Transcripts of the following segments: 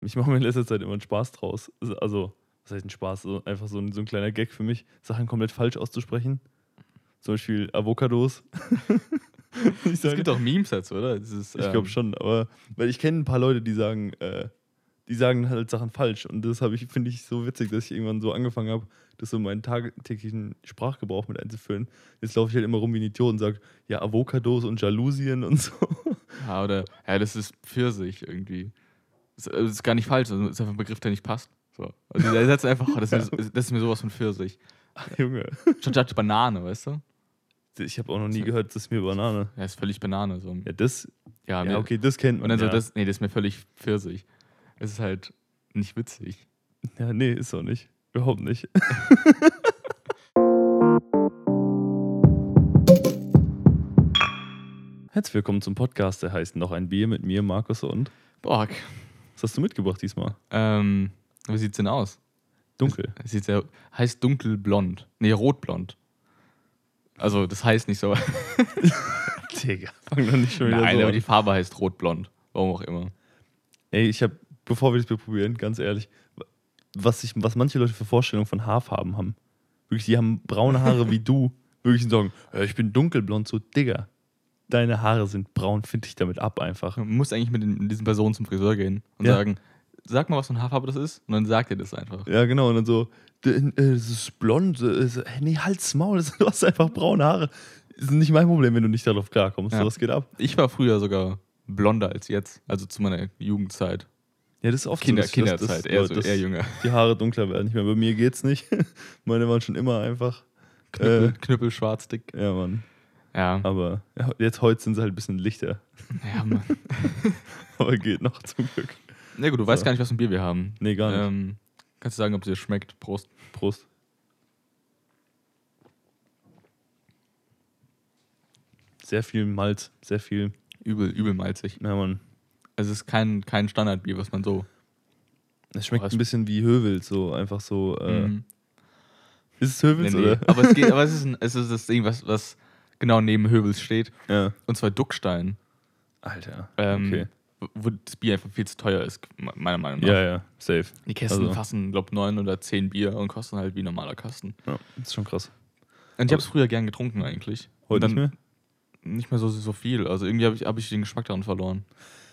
Ich mache mir in letzter Zeit immer einen Spaß draus. Also, was heißt ein Spaß? So, einfach so ein, so ein kleiner Gag für mich, Sachen komplett falsch auszusprechen. Zum Beispiel Avocados. Es gibt auch Memes dazu, oder? Dieses, ich ähm, glaube schon, aber weil ich kenne ein paar Leute, die sagen, äh, die sagen halt Sachen falsch. Und das habe ich, finde ich, so witzig, dass ich irgendwann so angefangen habe, das so in meinen tagtäglichen Sprachgebrauch mit einzuführen. Jetzt laufe ich halt immer rum wie ein Idiot und sage, ja, Avocados und Jalousien und so. Ja, oder, ja, das ist Pfirsich irgendwie. Das, das ist gar nicht falsch, das ist einfach ein Begriff, der nicht passt. So. Also der Satz einfach, das ist, mir, das ist mir sowas von Pfirsich. Junge. Schon statt Banane, weißt du? Ich habe auch noch nie gehört, das ist mir Banane. Ja, ist völlig Banane. So. Ja, das, Ja, ja, mir- okay, das kennt Und man. dann ja. so, das, nee, das ist mir völlig Pfirsich. Es ist halt nicht witzig. ja, nee, ist auch nicht. Überhaupt nicht. Herzlich willkommen zum Podcast, der heißt Noch ein Bier mit mir, Markus und. Borg. Was hast du mitgebracht diesmal? Ähm, wie sieht's denn aus? Dunkel. Es sieht sehr, heißt dunkelblond. Nee, rotblond. Also, das heißt nicht so. Digga, fang doch nicht schon wieder Nein, so aber an. die Farbe heißt rotblond. Warum auch immer. Ey, ich habe, bevor wir das Bier probieren, ganz ehrlich, was, ich, was manche Leute für Vorstellungen von Haarfarben haben. Wirklich, die haben braune Haare wie du. Wirklich und sagen, ja, ich bin dunkelblond, so Digga. Deine Haare sind braun, find dich damit ab einfach. Man muss eigentlich mit, den, mit diesen Personen zum Friseur gehen und Ja. sagen, sag mal, was für eine Haarfarbe das ist. Und dann sagt er das einfach. Ja, genau. Und dann so, äh, es ist blond. äh, nee, halt's Maul, das- du hast einfach braune Haare. Ist nicht mein Problem, wenn du nicht darauf klarkommst. Ja. So, was geht ab? Ich war früher sogar blonder als jetzt. Also zu meiner Jugendzeit. Ja, das ist oft Kinder, so, Kinderzeit, eher, so, eher jünger. Die Haare dunkler werden. Ich meine, bei mir geht's nicht. Meine waren schon immer einfach. Knüppel, Äh, Knüppel schwarz, dick. ja, Mann. Ja. Aber jetzt heute sind sie halt ein bisschen lichter. ja Mann. Aber geht noch zum Glück. Na gut, du weißt So. gar nicht, was für ein Bier wir haben. Nee, gar nicht. Ähm, kannst du sagen, ob es dir schmeckt? Prost. Prost. Sehr viel Malz, sehr viel. Übel, übel malzig. Ja, Mann. Es ist kein, kein Standardbier, was man so. Es schmeckt es- ein bisschen wie Höwels, so einfach so. Äh, Mhm. Ist es Höwels Nee, nee. oder? Aber, es geht, aber es, ist ein, es ist das Ding, was, was genau neben Höbels steht. Ja. Und zwar Duckstein. Alter. Ähm, okay. Wo das Bier einfach viel zu teuer ist, meiner Meinung nach. Ja, ja, safe. Die Kästen Also- fassen, glaube neun oder zehn Bier und kosten halt wie ein normaler Kasten. Ja, ist schon krass. Und ich habe es früher gern getrunken eigentlich. Heute nicht mehr? Nicht mehr so, so viel. Also irgendwie habe ich, hab ich den Geschmack daran verloren.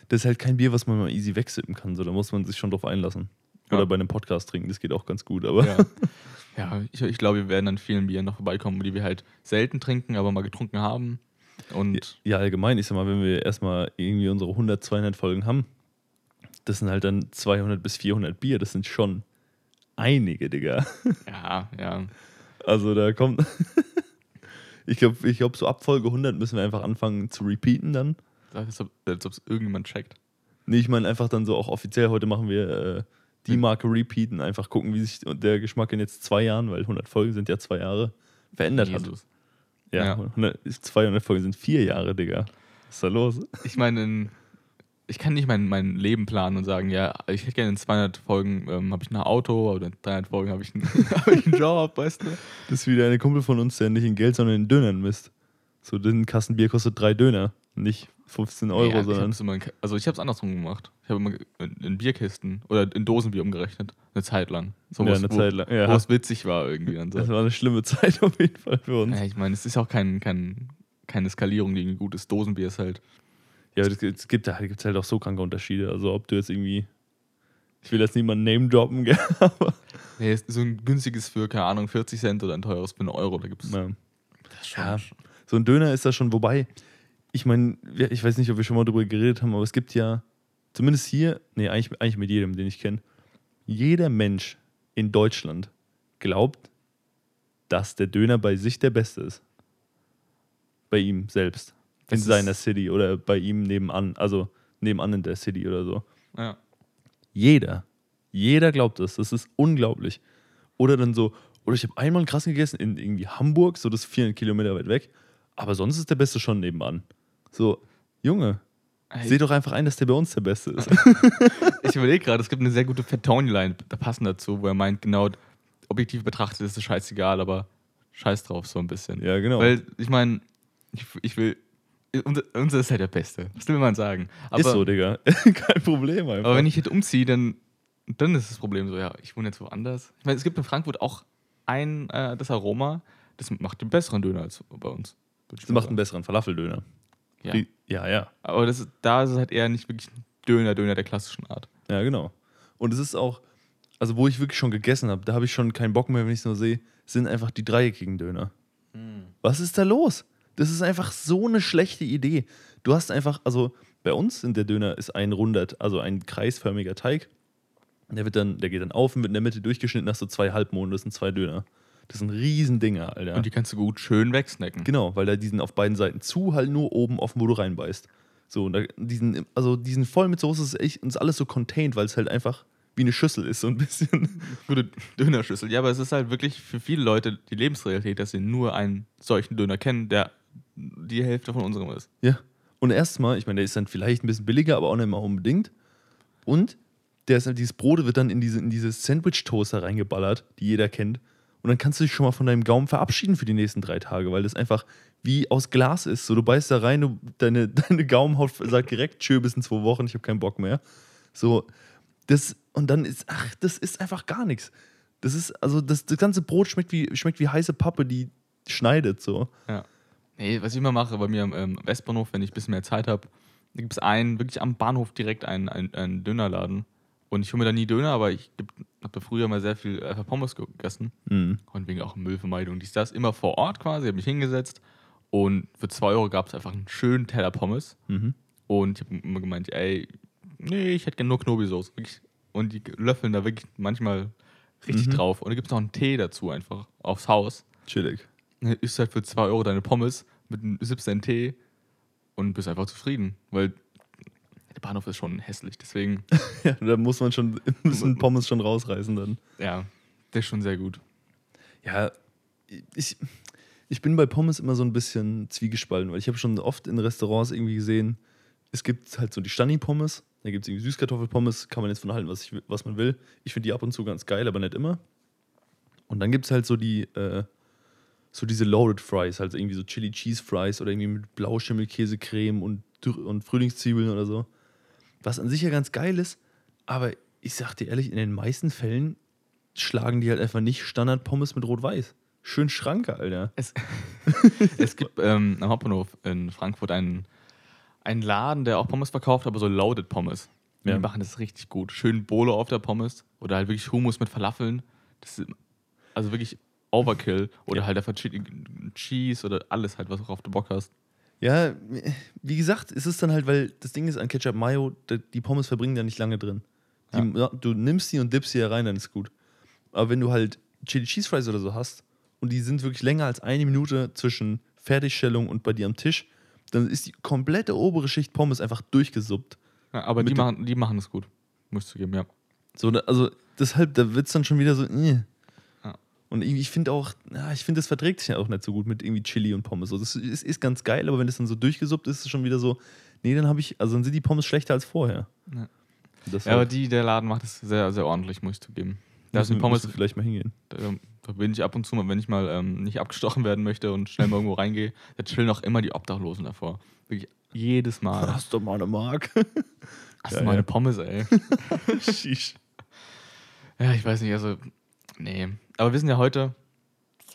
Das ist halt kein Bier, was man mal easy wegsippen kann. So, da muss man sich schon drauf einlassen. Oder Ja. bei einem Podcast trinken, das geht auch ganz gut. Aber Ja, ja ich, ich glaube, wir werden an vielen Bieren noch vorbeikommen, die wir halt selten trinken, aber mal getrunken haben. Und ja, allgemein, ich sag mal, wenn wir erstmal irgendwie unsere 100, 200 Folgen haben, das sind halt dann 200 bis 400 Bier. Das sind schon einige, Digga. ja, ja. Also da kommt. ich glaube, ich glaub, so ab Folge 100 müssen wir einfach anfangen zu repeaten dann. Als ob es irgendjemand checkt. Nee, ich meine einfach dann so auch offiziell. Heute machen wir äh, die. Marke repeaten, einfach gucken, wie sich der Geschmack in jetzt zwei Jahren, weil 100 Folgen sind ja zwei Jahre, verändert hat. Jesus. Ja, Ja. 100, 200 Folgen sind vier Jahre, Digga. Was ist da los? Ich meine, in- ich kann nicht mein, mein Leben planen und sagen, ja, ich hätte gerne in 200 Folgen ähm, habe ich ein Auto oder in 300 Folgen habe ich, einen- hab ich einen Job, weißt du? Das ist wieder eine Kumpel von uns, der nicht in Geld, sondern in Dönern misst. So, den Kastenbier kostet drei Döner, nicht 15 Euro, ja, ich sondern. hab's immer also ich habe es andersrum gemacht. Ich habe immer in, Bierkisten oder in Dosenbier umgerechnet. Eine Zeit lang. So, Ja, eine wo, Zeit lang, ja. Wo es witzig war irgendwie. So. Das war eine schlimme Zeit auf jeden Fall für uns. Ja, ich meine, es ist auch kein, kein, keine Skalierung, die irgendwie gut ist. Dosenbier ist halt. Ja, aber das- es gibt, da gibt's halt auch so kranke Unterschiede. Also, ob du jetzt irgendwie. Ich will jetzt niemanden Name droppen, aber. Nee, so ein günstiges für, keine Ahnung, 40 Cent oder ein teures für einen Euro. Da gibt es. Ja. Das Ja. So ein Döner ist da schon, wobei, ich meine, ich weiß nicht, ob wir schon mal darüber geredet haben, aber es gibt ja, zumindest hier, nee, eigentlich, eigentlich mit jedem, den ich kenne, jeder Mensch in Deutschland glaubt, dass der Döner bei sich der Beste ist. Bei ihm selbst. Das in seiner City oder bei ihm nebenan, also nebenan in der City oder so. Ja. Jeder. Jeder glaubt das. Das ist unglaublich. Oder dann so, oder ich habe einmal einen krassen gegessen in irgendwie Hamburg, so das ist 400 Kilometer weit weg. Aber sonst ist der Beste schon nebenan. So, Junge, Ey, seh doch einfach ein, dass der bei uns der Beste ist. ich überlege gerade, es gibt eine sehr gute Fettoni-Line, da passen dazu, wo er meint, genau, objektiv betrachtet ist es scheißegal, aber scheiß drauf so ein bisschen. ja, genau. Weil, ich meine, ich, ich will, unser, unser ist halt der Beste. Was will man sagen? Aber, ist so, Digga. Kein Problem einfach. aber wenn ich jetzt umziehe, dann, dann ist das Problem so, ja, ich wohne jetzt woanders. Ich meine, es gibt in Frankfurt auch ein, äh, das Aroma, das macht den besseren Döner als bei uns. das macht einen besseren Falafeldöner. Ja. ja. ja. Aber das, da ist es halt eher nicht wirklich ein Döner, Döner der klassischen Art. Ja, genau. Und es ist auch, also wo ich wirklich schon gegessen habe, da habe ich schon keinen Bock mehr, wenn ich es nur sehe, sind einfach die dreieckigen Döner. Was ist da los? Das ist einfach so eine schlechte Idee. Du hast einfach, also bei uns in der Döner ist ein runder, also ein kreisförmiger Teig. Der wird dann, der geht dann auf und wird in der Mitte durchgeschnitten, hast du zwei Halbmonde, das sind zwei Döner. Das sind Riesendinger, Alter. Und die kannst du gut schön wegsnacken. Genau, weil da die sind auf beiden Seiten zu, halt nur oben offen, wo du reinbeißt. So, und da, die sind, also die sind voll mit Soße, ist echt, und ist alles so contained, weil es halt einfach wie eine Schüssel ist, so ein bisschen. Gute Dönerschüssel. Ja, aber es ist halt wirklich für viele Leute die Lebensrealität, dass sie nur einen solchen Döner kennen, der die Hälfte von unserem ist. Ja. Und erstmal, ich meine, der ist dann vielleicht ein bisschen billiger, aber auch nicht mal unbedingt. Und der ist halt, dieses Brot wird dann in diese, in diese Sandwich-Toaster reingeballert, die jeder kennt. Und dann kannst du dich schon mal von deinem Gaumen verabschieden für die nächsten drei Tage, weil das einfach wie aus Glas ist. So, du beißt da rein, du, deine, deine Gaumenhaut sagt direkt, tschö, bis in zwei Wochen, ich habe keinen Bock mehr. So, das, und dann ist, ach, das ist einfach gar nichts. Das ist, also das, das ganze Brot schmeckt wie, schmeckt wie heiße Pappe, die schneidet so. Ja. Nee, was ich immer mache bei mir am ähm, Westbahnhof, wenn ich ein bisschen mehr Zeit habe, da gibt es einen, wirklich am Bahnhof direkt einen, einen, einen Dönerladen. Und ich hole mir da nie Döner, aber ich habe da früher mal sehr viel einfach Pommes gegessen. Mhm. Und wegen auch Müllvermeidung. Dies, das immer vor Ort quasi, habe mich hingesetzt. Und für 2 Euro gab es einfach einen schönen Teller Pommes. Mhm. Und ich habe immer gemeint, ey, nee, ich hätte gerne nur Knobi-Soße. Wirklich. Und die löffeln da wirklich manchmal richtig Mhm. drauf. Und da gibt es noch einen Tee dazu einfach aufs Haus. Chillig. Dann isst halt für 2 Euro deine Pommes mit einem 17 Tee und bist einfach zufrieden. Weil Bahnhof ist schon hässlich. Deswegen, Ja, da muss man schon, müssen Pommes schon rausreißen dann. ja, der ist schon sehr gut. Ja, ich, ich bin bei Pommes immer so ein bisschen zwiegespalten, weil ich habe schon oft in Restaurants irgendwie gesehen, es gibt halt so die Stani-Pommes, da gibt es irgendwie Süßkartoffelpommes, kann man jetzt von halten, was, ich, was man will. Ich finde die ab und zu ganz geil, aber nicht immer. Und dann gibt es halt so die, äh, so diese Loaded Fries, halt irgendwie so Chili Cheese Fries oder irgendwie mit Blauschimmelkäsecreme und, und Frühlingszwiebeln oder so. Was an sich ja ganz geil ist, aber ich sag dir ehrlich, in den meisten Fällen schlagen die halt einfach nicht Standard-Pommes mit Rot-Weiß. Schön Schranke, Alter. Es, es gibt ähm, am Hauptbahnhof in Frankfurt einen, einen Laden, der auch Pommes verkauft, aber so Loaded Pommes. Ja. Die machen das richtig gut. Schön Bolo auf der Pommes oder halt wirklich Hummus mit Falafeln. Das ist also wirklich Overkill. Oder Ja. halt einfach Cheese oder alles halt, worauf du Bock hast. Ja, wie gesagt, es ist dann halt, weil das Ding ist an Ketchup Mayo, die Pommes verbringen da nicht lange drin. Die, ja, du nimmst sie und dippst sie hier rein, dann ist gut. Aber wenn du halt Chili Cheese Fries oder so hast und die sind wirklich länger als eine Minute zwischen Fertigstellung und bei dir am Tisch, dann ist die komplette obere Schicht Pommes einfach durchgesuppt. Ja, aber Mit die machen, die machen es gut. Muss ich zugeben, ja. So, also deshalb, da wird es dann schon wieder so. Äh. Und irgendwie, ich finde auch, ja, ich finde, das verträgt sich ja auch nicht so gut mit irgendwie Chili und Pommes. So, das ist, ist ganz geil, aber wenn es dann so durchgesuppt ist, ist es schon wieder so, nee, dann habe ich, also dann sind die Pommes schlechter als vorher. Ja. Das Ja, aber die, der Laden macht es sehr, sehr ordentlich, muss ich zugeben. Da müssen, Pommes, müssen vielleicht mal hingehen. da, da bin ich ab und zu mal, wenn ich mal ähm, nicht abgestochen werden möchte und schnell mal irgendwo reingehe, da chillen auch immer die Obdachlosen davor. Wirklich jedes Mal. Hast du mal eine Mark? Hast du Geil. meine Pommes, ey? Sheesh. Ja, ich weiß nicht, also, nee. Aber wir sind ja heute,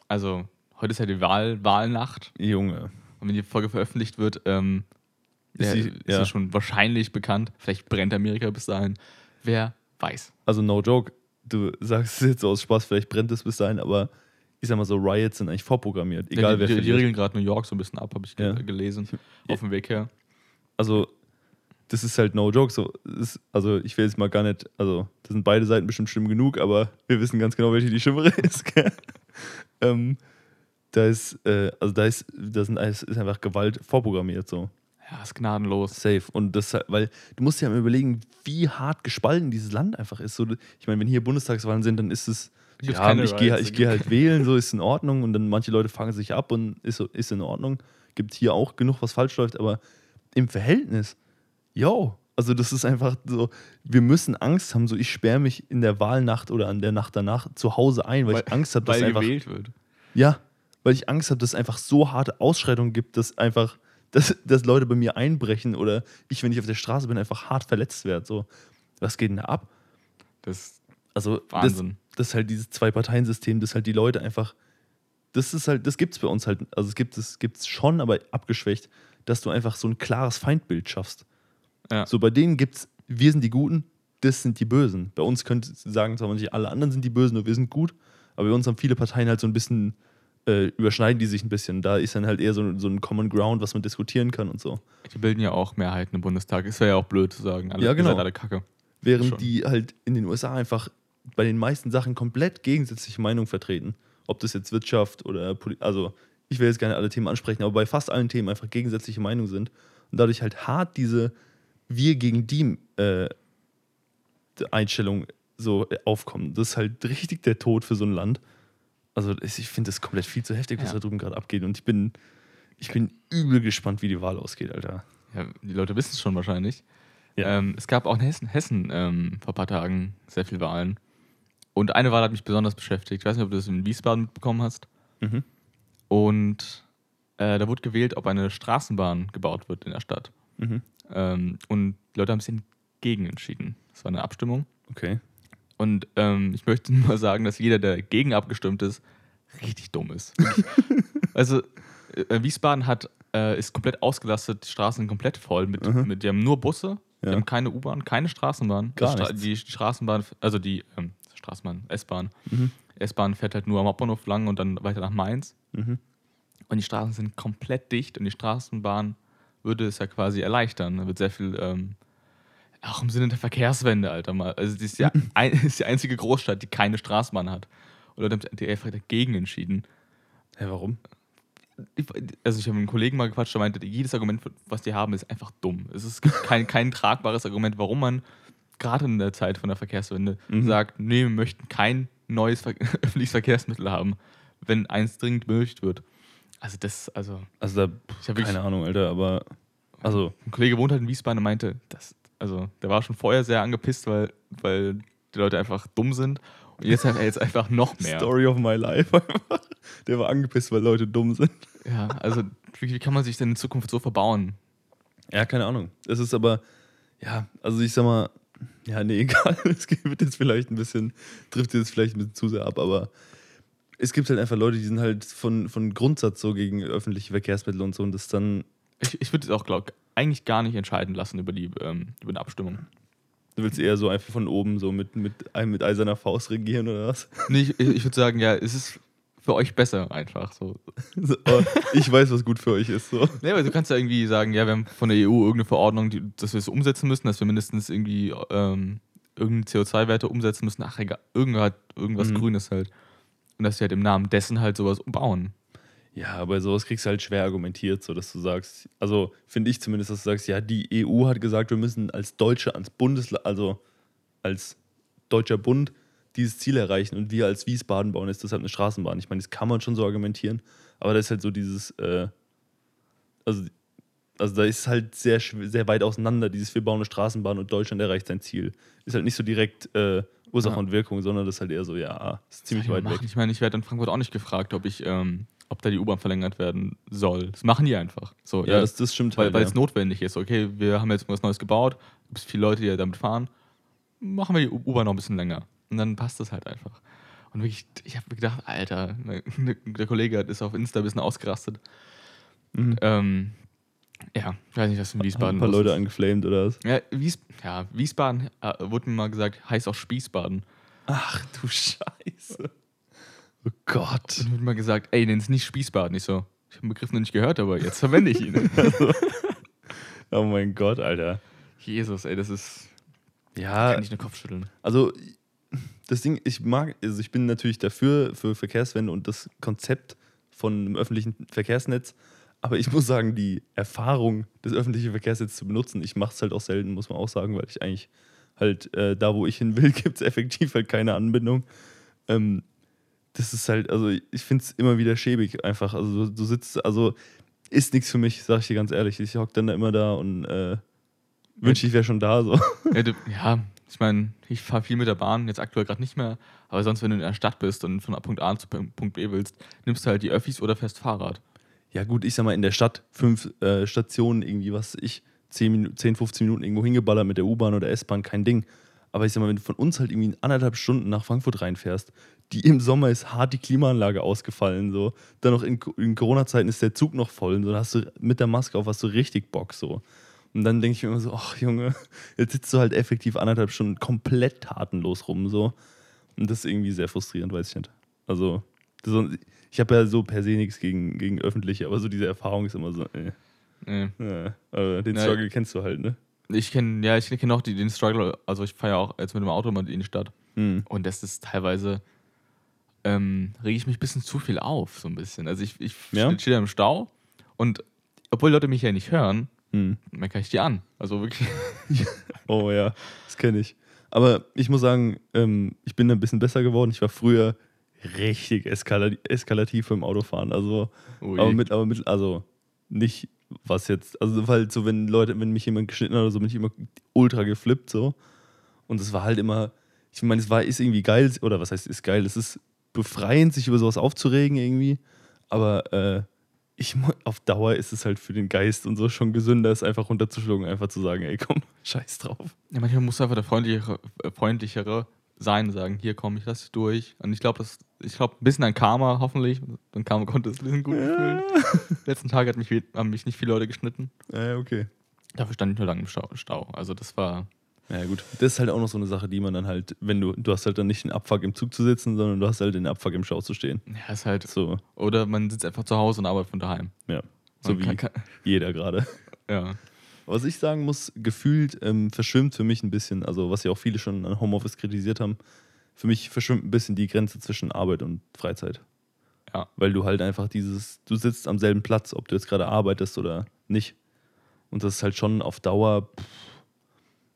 also, heute ist ja die Wahl, Wahlnacht. Junge. Und wenn die Folge veröffentlicht wird, ähm, Ist sie- ist ja. schon wahrscheinlich bekannt. Vielleicht brennt Amerika bis dahin. Wer weiß. Also no joke, du sagst es jetzt so aus Spaß, vielleicht brennt es bis dahin, aber ich sag mal so, Riots sind eigentlich vorprogrammiert. Egal ja, wer die, die, die verliert. regeln gerade New York so ein bisschen ab, habe ich Ja. gelesen. Auf dem Weg her. also das ist halt no joke. So, ist, also ich will jetzt mal gar nicht, also das sind beide Seiten bestimmt schlimm genug, aber wir wissen ganz genau, welche die schlimmere ist. ähm, da ist, äh, also da ist, da sind, ist einfach Gewalt vorprogrammiert so. Ja, ist gnadenlos. Safe. Und das, weil du musst dir ja mal überlegen, wie hart gespalten dieses Land einfach ist. So, ich meine, wenn hier Bundestagswahlen sind, dann ist es, Gibt's ja, ich gehe ich geh halt wählen, so ist in Ordnung. Und dann manche Leute fangen sich ab und ist, ist in Ordnung. Gibt hier auch genug, was falsch läuft, aber im Verhältnis, yo, also das ist einfach so, wir müssen Angst haben, so ich sperre mich in der Wahlnacht oder an der Nacht danach zu Hause ein, weil, ich Angst habe, dass weil einfach gewählt wird. ja, weil ich Angst habe, dass es einfach so harte Ausschreitungen gibt, dass einfach dass, dass Leute bei mir einbrechen oder ich, wenn ich auf der Straße bin, einfach hart verletzt werde. So, was geht denn da ab? Das Also, Wahnsinn. Das, das ist halt dieses Zwei-Parteien-System, das halt die Leute einfach. Das ist halt, das gibt's bei uns halt. Also, es gibt es gibt's schon, aber abgeschwächt, dass du einfach so ein klares Feindbild schaffst. Ja. So, bei denen gibt's, wir sind die Guten, das sind die Bösen. Bei uns könnte sagen zwar nicht, alle anderen sind die Bösen, nur wir sind gut, aber bei uns haben viele Parteien halt so ein bisschen, äh, überschneiden die sich ein bisschen. Da ist dann halt eher so, so ein Common Ground, was man diskutieren kann und so. Die bilden ja auch Mehrheiten im Bundestag. Ist ja auch blöd zu sagen. Alle, Ja, genau. Ihr seid alle Kacke. Während Schon. die halt in den USA einfach bei den meisten Sachen komplett gegensätzliche Meinungen vertreten. Ob das jetzt Wirtschaft oder Poli also ich will jetzt gerne alle Themen ansprechen, aber bei fast allen Themen einfach gegensätzliche Meinungen sind und dadurch halt hart diese wir gegen die äh, Einstellung so äh, aufkommen. Das ist halt richtig der Tod für so ein Land. Also ich finde das komplett viel zu heftig, was Ja. da drüben gerade abgeht und ich bin ich bin übel gespannt, wie die Wahl ausgeht, Alter. Ja, die Leute wissen es schon wahrscheinlich. Ja. Ähm, es gab auch in Hessen, Hessen ähm, vor ein paar Tagen sehr viele Wahlen. Und eine Wahl hat mich besonders beschäftigt. Ich weiß nicht, ob du das in Wiesbaden mitbekommen hast. Mhm. Und äh, da wurde gewählt, ob eine Straßenbahn gebaut wird in der Stadt. Mhm. Ähm, und die Leute haben sich gegen entschieden. Das war eine Abstimmung. Okay. Und ähm, ich möchte nur sagen, dass jeder, der gegen abgestimmt ist, richtig dumm ist. Also äh, Wiesbaden hat, äh, ist komplett ausgelastet, die Straßen sind komplett voll. Mit, Mhm. mit, die haben nur Busse, die Ja. haben keine U-Bahn, keine Straßenbahn. Gar Die Stra- nichts. die Straßenbahn, also die ähm, Straßenbahn, S-Bahn. Mhm. S-Bahn fährt halt nur am Hauptbahnhof lang und dann weiter nach Mainz. Mhm. Und die Straßen sind komplett dicht und die Straßenbahn würde es ja quasi erleichtern. Da wird sehr viel, ähm, auch im Sinne der Verkehrswende, Alter mal. Also das ist ja ein, ist die einzige Großstadt, die keine Straßenbahn hat. Und Leute haben sich einfach dagegen entschieden. Hä, warum? Ich- Also ich habe mit einem Kollegen mal gequatscht, der meinte, jedes Argument, was die haben, ist einfach dumm. Es ist kein, kein tragbares Argument, warum man gerade in der Zeit von der Verkehrswende Mhm. sagt, nee, wir möchten kein neues Ver öffentliches Verkehrsmittel haben, wenn eins dringend benötigt wird. Also das, also Also da, Ich hab keine Ahnung, Alter, aber also ein Kollege wohnt halt in Wiesbaden und meinte, das, also der war schon vorher sehr angepisst, weil, weil die Leute einfach dumm sind. Und jetzt hat er jetzt einfach noch mehr. Story of my life einfach. Der war angepisst, weil Leute dumm sind. Ja, also wie, wie kann man sich denn in Zukunft so verbauen? Ja, keine Ahnung. Es ist aber, ja, also ich sag mal, ja, nee, egal. Es wird jetzt vielleicht ein bisschen, trifft jetzt vielleicht ein bisschen zu sehr ab, aber es gibt halt einfach Leute, die sind halt von, von Grundsatz so gegen öffentliche Verkehrsmittel und so und das dann, Ich, ich würde es auch, glaube eigentlich gar nicht entscheiden lassen über die, ähm, über eine Abstimmung. du willst eher so einfach von oben so mit, mit, mit eiserner Faust regieren oder was? Nee, ich, ich würde sagen, ja, es ist für euch besser einfach so. So, oh, ich weiß, was gut für euch ist. So. Nee, aber du kannst ja irgendwie sagen, ja, wir haben von der EU irgendeine Verordnung, die, dass wir es umsetzen müssen, dass wir mindestens irgendwie ähm, irgendeine CO2-Werte umsetzen müssen. Ach, egal, irgendwas, irgendwas Mhm. Grünes halt. Und dass sie halt im Namen dessen halt sowas umbauen. Ja, aber sowas kriegst du halt schwer argumentiert, so dass du sagst, also finde ich zumindest, dass du sagst, ja, die EU hat gesagt, wir müssen als Deutsche, als Bundesland, also als deutscher Bund dieses Ziel erreichen und wir als Wiesbaden bauen jetzt deshalb eine Straßenbahn. Ich meine, das kann man schon so argumentieren, aber das ist halt so dieses, äh, also, also da ist halt sehr, sehr weit auseinander, dieses wir bauen eine Straßenbahn und Deutschland erreicht sein Ziel. Ist halt nicht so direkt äh, Ursache Ja. und Wirkung, sondern das ist halt eher so, ja, ist ziemlich weit ich weg. machen? Ich meine, ich werde in Frankfurt auch nicht gefragt, ob ich, ähm, ob da die U-Bahn verlängert werden soll. Das machen die einfach. So, Ja, das, das stimmt weil, halt. weil ja. es notwendig ist. Okay, wir haben jetzt was Neues gebaut, gibt es viele Leute, die damit fahren, machen wir die U-Bahn noch ein bisschen länger. Und dann passt das halt einfach. Und wirklich, ich habe gedacht, Alter, ne- der Kollege ist auf Insta ein bisschen ausgerastet. Mhm. Ähm, ja, ich weiß nicht, was in Haben Wiesbaden ein paar Leute ist. angeflamed oder was? Ja, Wies ja, Wiesbaden äh, wurde mir mal gesagt, heißt auch Spießbaden. Ach du Scheiße. Oh Gott. Und wird mal gesagt, ey, nenn es nicht Spießbaden. Ich so, ich habe den Begriff noch nicht gehört, aber jetzt verwende ich ihn. Oh mein Gott, Alter. Jesus, ey, das ist. Ja, Kann ich nur Kopf schütteln. also das Ding, ich mag, also ich bin natürlich dafür, für Verkehrswende und das Konzept von einem öffentlichen Verkehrsnetz, aber ich muss sagen, die Erfahrung, das öffentliche Verkehrsnetz zu benutzen, ich mache es halt auch selten, muss man auch sagen, weil ich eigentlich halt äh, da, wo ich hin will, gibt es effektiv halt keine Anbindung. Ähm, das ist halt, also ich finde es immer wieder schäbig einfach. Also du, du sitzt, also ist nichts für mich, sag ich dir ganz ehrlich. Ich hock dann da immer da und äh, wünsche, ich wäre schon da so. Ja, du, ja ich meine, ich fahre viel mit der Bahn, jetzt aktuell gerade nicht mehr, aber sonst, wenn du in der Stadt bist und von Punkt A zu Punkt B willst, nimmst du halt die Öffis oder fährst Fahrrad. Ja gut, ich sag mal, in der Stadt fünf äh, Stationen irgendwie, was ich, 10, Minu 10, 15 Minuten irgendwo hingeballert mit der U-Bahn oder S-Bahn, kein Ding. Aber ich sag mal, wenn du von uns halt irgendwie anderthalb Stunden nach Frankfurt reinfährst, die im Sommer ist hart die Klimaanlage ausgefallen, so. Dann noch in, in Corona-Zeiten ist der Zug noch voll und so, dann hast du mit der Maske auf hast du richtig Bock, so. Und dann denke ich mir immer so, ach Junge, jetzt sitzt du halt effektiv anderthalb Stunden komplett tatenlos rum, so. Und das ist irgendwie sehr frustrierend, weiß ich nicht. Also, ich habe ja so per se nichts gegen, gegen öffentliche, aber so diese Erfahrung ist immer so, äh. Nee. Ja, aber den Struggle kennst du halt, ne? Ich kenne, ja, ich kenne auch die, den Struggle, also ich fahre ja auch jetzt mit dem Auto mal in die Stadt. Hm. Und das ist teilweise, ähm, rege ich mich ein bisschen zu viel auf, so ein bisschen. Also ich, ich Ja? stehe im Stau und obwohl Leute mich ja nicht hören, Hm. meckere ich die an. Also wirklich. Oh ja, das kenne ich. Aber ich muss sagen, ähm, ich bin da ein bisschen besser geworden. Ich war früher richtig eskala eskalativ beim Autofahren. Also, Ui. aber mit, aber mit, also nicht was jetzt, also weil so, wenn Leute, wenn mich jemand geschnitten hat oder so, bin ich immer ultra geflippt so. Und es war halt immer, ich meine, es war, ist irgendwie geil, oder was heißt, ist geil, es ist befreiend, sich über sowas aufzuregen irgendwie. Aber äh, ich, auf Dauer ist es halt für den Geist und so schon gesünder, es einfach runterzuschlucken, einfach zu sagen, ey komm, scheiß drauf. Ja, manchmal muss einfach der freundlichere, äh, freundlichere sein und sagen, hier komm, ich lass dich durch. Und ich glaube, das, ich glaube, ein bisschen an Karma, hoffentlich. Dann Karma konnte es ein bisschen gut fühlen. Letzten Tag hat mich, haben mich nicht viele Leute geschnitten. Ja, okay. Dafür stand ich nur lange im Stau. Stau. Also das war. Ja, gut. Das ist halt auch noch so eine Sache, die man dann halt, wenn du, du hast halt dann nicht den Abfuck im Zug zu sitzen, sondern du hast halt den Abfuck im Stau zu stehen. Ja, ist halt. So, Oder man sitzt einfach zu Hause und arbeitet von daheim. ja. So Man wie kann- kann- jeder gerade. Ja. Was ich sagen muss, gefühlt ähm, verschwimmt für mich ein bisschen, also was ja auch viele schon an Homeoffice kritisiert haben, für mich verschwimmt ein bisschen die Grenze zwischen Arbeit und Freizeit. Ja. Weil du halt einfach dieses, du sitzt am selben Platz, ob du jetzt gerade arbeitest oder nicht. Und das ist halt schon auf Dauer, pff,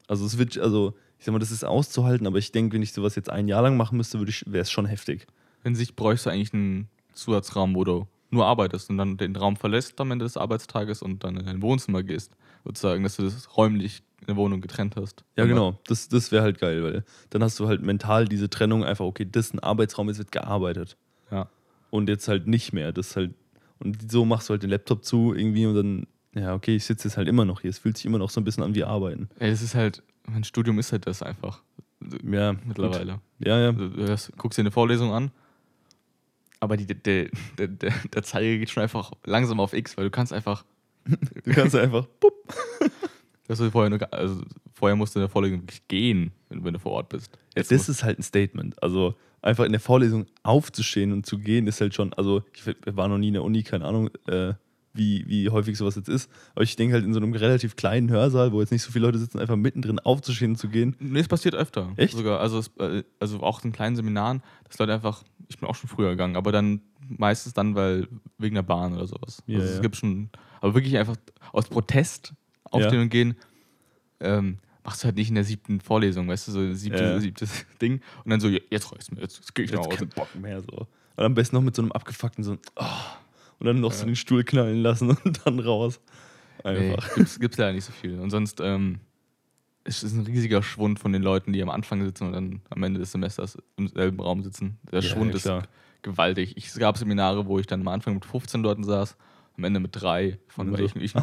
also es wird, also ich sag mal, das ist auszuhalten, aber ich denke, wenn ich sowas jetzt ein Jahr lang machen müsste, wäre es schon heftig. In sich bräuchst du eigentlich einen Zusatzraum, wo du nur arbeitest und dann den Raum verlässt am Ende des Arbeitstages und dann in dein Wohnzimmer gehst. Sozusagen, dass du das räumlich in der Wohnung getrennt hast. Ja, genau. Das, das wäre halt geil, weil dann hast du halt mental diese Trennung einfach, okay, das ist ein Arbeitsraum, jetzt wird gearbeitet. Ja. Und jetzt halt nicht mehr. Das ist halt, und so machst du halt den Laptop zu irgendwie und dann, ja, okay, ich sitze jetzt halt immer noch hier. Es fühlt sich immer noch so ein bisschen an wie Arbeiten. Ey, es ist halt, mein Studium ist halt das einfach. Ja, Mittlerweile. Gut. Ja, ja. Du, du hörst, guckst dir eine Vorlesung an, aber die, der, der, der, der Zeiger geht schon einfach langsam auf X, weil du kannst einfach. Du kannst einfach, bupp. Das ist vorher, nur, also vorher musst du in der Vorlesung wirklich gehen, wenn, wenn du vor Ort bist. Jetzt das ist halt ein Statement. Also einfach in der Vorlesung aufzustehen und zu gehen, ist halt schon, also ich war noch nie in der Uni, keine Ahnung, äh, wie, wie häufig sowas jetzt ist. Aber ich denke halt in so einem relativ kleinen Hörsaal, wo jetzt nicht so viele Leute sitzen, einfach mittendrin aufzustehen und zu gehen. Nee, es passiert öfter. Echt? Sogar. Also, es, äh, also auch in kleinen Seminaren, dass Leute einfach, ich bin auch schon früher gegangen, aber dann meistens dann, weil wegen der Bahn oder sowas. Ja, also es ja. gibt schon, aber wirklich einfach aus Protest aufstehen Ja. und gehen, ähm, machst du halt nicht in der siebten Vorlesung, weißt du, so siebte, Ja. siebtes Ding und dann so, jetzt reicht's mir, jetzt, jetzt gehe ich nach Jetzt Hause. kein Bock mehr so. Und am besten noch mit so einem abgefuckten so, oh, und dann noch so Ja. den Stuhl knallen lassen und dann raus. Einfach. Nee, gibt's, gibt's leider nicht so viel. Und sonst ähm, es ist ein riesiger Schwund von den Leuten, die am Anfang sitzen und dann am Ende des Semesters im selben Raum sitzen. Der Ja, Schwund ist gewaltig. Ich, es gab Seminare, wo ich dann am Anfang mit 15 Leuten saß, am Ende mit drei. Von so. ich, ich,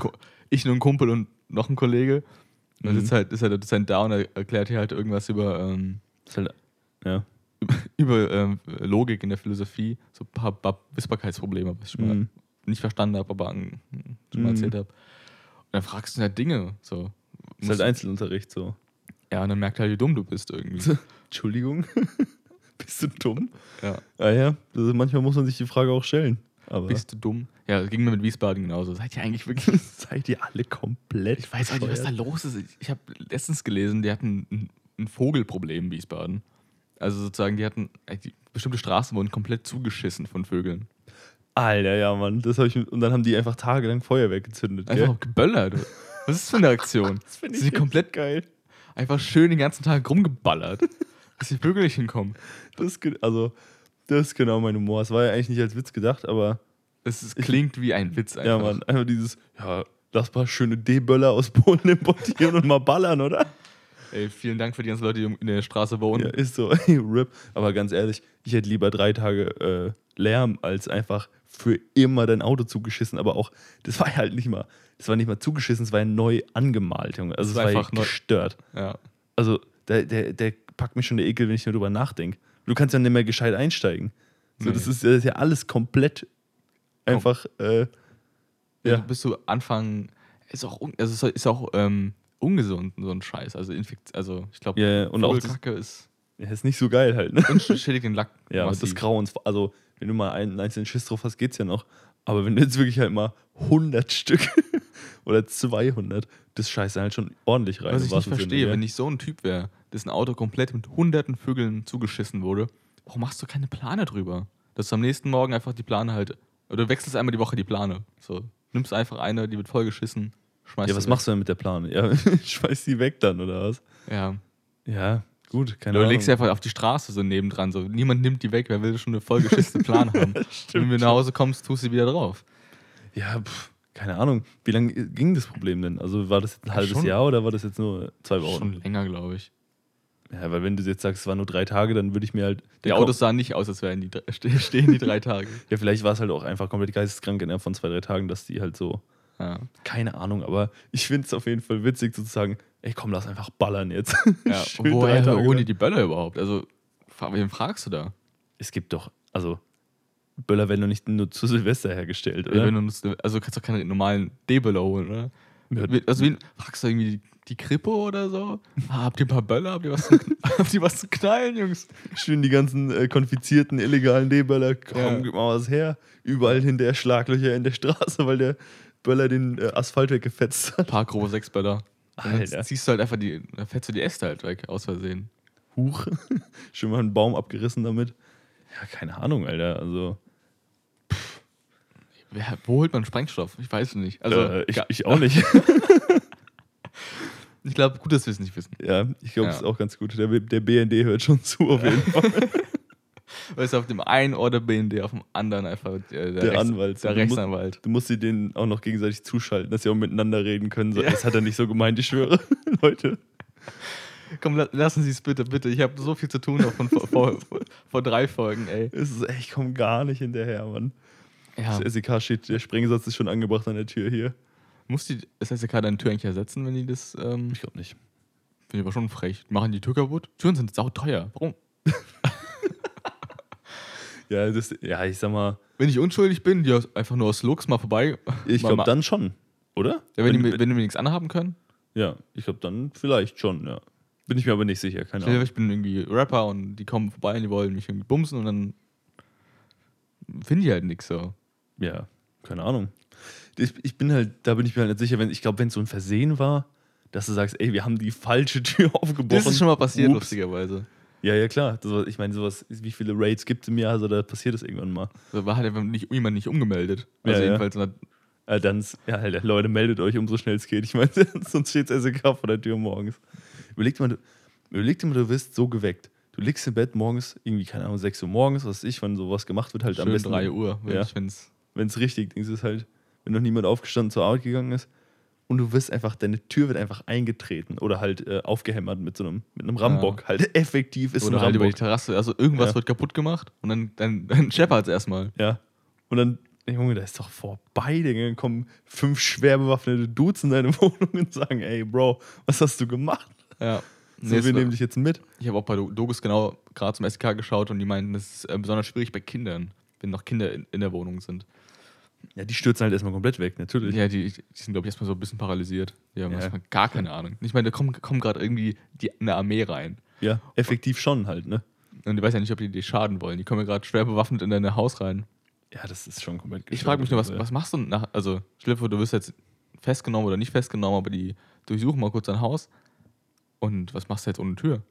ich und ein Kumpel und noch ein Kollege. Und dann Mhm. sitzt halt, ist halt der Dozent da und er erklärt hier halt irgendwas über, ähm, halt, ja. über ähm, Logik in der Philosophie, so ein paar, paar Wissbarkeitsprobleme, was ich schon mal Mhm. nicht verstanden habe, aber an, schon mal Mhm. erzählt habe. Und dann fragst du halt Dinge. So. Ist halt Einzelunterricht so. Ja, und dann merkt er halt, wie dumm du bist irgendwie. Entschuldigung? Bist du dumm? ja. Ah ja, also manchmal muss man sich die Frage auch stellen. Aber Bist du dumm? Ja, das ging mir mit Wiesbaden genauso. Seid ihr eigentlich wirklich. seid ihr alle komplett Ich weiß auch nicht, was da los ist. Ich, ich habe letztens gelesen, die hatten ein, ein Vogelproblem in Wiesbaden. Also sozusagen, die hatten. äh, Die, bestimmte Straßen wurden komplett zugeschissen von Vögeln. Alter, ja, Mann. Das ich, und dann haben die einfach tagelang Feuerwerk gezündet. Einfach Gell? geböllert. Was ist das für eine Aktion? Das finde Sie sind komplett geil. einfach schön den ganzen Tag rumgeballert, bis die Vögel nicht hinkommen. Das also, das ist genau mein Humor. Es war ja eigentlich nicht als Witz gedacht, aber Es ist, klingt wie ein Witz einfach. ja, Mann, einfach dieses, ja, lass mal schöne D-Böller aus Polen importieren und mal ballern, oder? Ey, vielen Dank für die ganzen Leute, die in der Straße wohnen. Ja, ist so, ey, RIP. Aber ganz ehrlich, ich hätte lieber drei Tage äh, Lärm, als einfach für immer dein Auto zugeschissen. Aber auch, das war ja halt nicht mal, das war nicht mal zugeschissen, es war ja neu angemalt, Junge. Also es war ja einfach neu- gestört. Ja. Also der, der, der packt mich schon der Ekel, wenn ich nur drüber nachdenke. Du kannst ja nicht mehr gescheit einsteigen. So, Nee. das, ist, das ist ja alles komplett einfach, äh, Ja. ja. Bis du anfangen, ist auch, also ist auch ähm, ungesund, so ein Scheiß. Also, Infekt, also ich glaube, ja, und auch das- Vogelkacke ist ja, ist nicht so geil halt, ne? und schädigt den Lack. Ja, und das Grauens, also wenn du mal einen einzelnen Schiss drauf hast, geht's ja noch. Aber wenn du jetzt wirklich halt mal 100 Stück oder 200, das scheißt halt schon ordentlich rein. Was ich nicht Sinne, verstehe, ja. wenn ich so ein Typ wäre, dessen Auto komplett mit hunderten Vögeln zugeschissen wurde, warum machst du keine Plane drüber? Dass du am nächsten Morgen einfach die Plane halt, oder du wechselst einmal die Woche die Plane. So, nimmst einfach eine, die wird vollgeschissen, schmeißt Ja, was machst du denn mit der Plane? Ja, schmeiß die weg dann, oder was? Ja. Ja, gut, keine Oder du Ahnung. legst sie einfach auf die Straße so nebendran. So. Niemand nimmt die weg, wer will schon eine vollgeschissene Plane haben. Wenn du nach Hause kommst, tust du sie wieder drauf. Ja, pff, keine Ahnung. Wie lange ging das Problem denn? Also war das jetzt ein halbes schon- Jahr oder war das jetzt nur zwei Wochen? Schon länger, glaube ich. Ja, weil wenn du jetzt sagst, es waren nur drei Tage, dann würde ich mir halt. Die Autos sahen nicht aus, als wären die drei- ste- stehen die drei Tage. Ja, vielleicht war es halt auch einfach komplett geisteskrank innerhalb von zwei, drei Tagen, dass die halt so. Ja. Keine Ahnung, aber ich finde es auf jeden Fall witzig sozusagen, ey komm, lass einfach ballern jetzt. Ja, woher Tage holen die lang. die Böller überhaupt? Also, wen fragst du da? Es gibt doch, also Böller werden doch nicht nur zu Silvester hergestellt, Ja, oder? nutzt, also du kannst doch keine normalen D-Böller holen, oder? Ja. Also, wen, fragst du irgendwie die, die Kripo oder so? Ah, habt ihr ein paar Böller? Habt ihr was, zum, habt ihr was zu knallen, Jungs? Schön die ganzen äh, konfizierten, illegalen D-Böller, komm, Ja. gib mal was her. Überall hinter Schlaglöcher in der Straße, weil der Böller den äh, Asphalt weggefetzt hat. Ein paar grobe sechs Böller. Und dann Alter. ziehst du halt einfach die, dann fetzt du die Äste halt weg, aus Versehen. Huch. Schon mal einen Baum abgerissen damit. Ja, keine Ahnung, Alter. Also, Wer, wo holt man Sprengstoff? Ich weiß es nicht. Also, äh, ich, ich auch nicht. ich glaube, gut, dass wir es nicht wissen. ja, ich glaube, Ja. das ist auch ganz gut. Der, der BND hört schon zu, auf jeden Fall. Weißt du, auf dem einen Ohr der BND, auf dem anderen einfach äh, der, Der Rechts- Anwalt. Der Du musst- Rechtsanwalt. Du musst sie denen auch noch gegenseitig zuschalten, dass sie auch miteinander reden können. So, Ja. Das hat er nicht so gemeint, ich schwöre. Leute. Komm, la- lassen Sie es bitte, bitte. Ich habe so viel zu tun noch von vor, vor, vor, vor drei Folgen, ey. Es ist echt, ich komme gar nicht hinterher, Mann. Ja. Das SEK steht, der Sprengsatz ist schon angebracht an der Tür hier. Muss die SSK deine Tür eigentlich ersetzen, wenn die das. Ähm, Ich glaube nicht. Finde ich aber schon frech. Machen die Tür kaputt? Türen sind sauteuer. Warum? Ja, das, ja, ich sag mal, Wenn ich unschuldig bin, die einfach nur aus Lux mal vorbei. ich glaube dann schon, oder? Ja, wenn, die, mir- wenn die mir nichts anhaben können. ja, ich glaube dann vielleicht schon, ja. Bin ich mir aber nicht sicher, keine Ahnung. ich bin irgendwie Rapper und die kommen vorbei und die wollen mich irgendwie bumsen und dann finden die halt nichts so. Ja, keine Ahnung. Ich, ich bin halt, da bin ich mir halt nicht sicher, wenn, ich glaube, wenn es so ein Versehen war, dass du sagst, ey, wir haben die falsche Tür aufgebrochen. Das ist schon mal passiert, Ups. lustigerweise. Ja, ja, klar. Das, ich meine, sowas, wie viele Raids gibt es im Jahr, also da passiert das irgendwann mal. Da war halt einfach nicht, jemand nicht umgemeldet. Ja, Also ja. jedenfalls der- Äh, dann, ja, Leute, meldet euch umso schnell es geht. Ich meine, sonst steht SEK vor der Tür morgens. Überleg dir mal, du, überleg dir mal, du wirst so geweckt. Du liegst im Bett morgens, irgendwie, keine Ahnung, 6 Uhr morgens, was weiß ich, wenn sowas gemacht wird, halt am schön besten. 3 Uhr, wenn Ja. ich wenn's Wenn es richtig ist, ist halt, wenn noch niemand aufgestanden zur Arbeit gegangen ist und du wirst einfach, deine Tür wird einfach eingetreten oder halt äh, aufgehämmert mit so einem, mit einem Rambock. Halt effektiv ist oder ein halt über die Rambock. Terrasse. Also irgendwas Ja. wird kaputt gemacht und dann, dann, dann scheppert es erstmal. Ja. Und dann, Junge, da ist doch vorbei, Digga. Dann kommen fünf schwer bewaffnete Dudes in deine Wohnung und sagen, ey, Bro, was hast du gemacht? Ja. So, Nee, wir nehmen dich jetzt mit. Ich habe auch bei Dogus genau gerade zum SK geschaut und die meinten, das ist äh, besonders schwierig bei Kindern, wenn noch Kinder in, in der Wohnung sind. Ja, die stürzen halt erstmal komplett weg, natürlich. Ja, die, die sind, glaube ich, erstmal so ein bisschen paralysiert. Die haben Ja. erstmal gar keine Ahnung. Ich meine, da kommt, kommt gerade irgendwie die, eine Armee rein. Ja, effektiv schon halt, ne? Und die weiß ja nicht, ob die dir schaden wollen. Die kommen ja gerade schwer bewaffnet in dein Haus rein. Ja, das ist schon komplett Ich frage mich nur, was, gestört. was machst du nach. Also, stell dir vor, du wirst jetzt festgenommen oder nicht festgenommen, aber die durchsuchen mal kurz dein Haus. Und was machst du jetzt ohne Tür?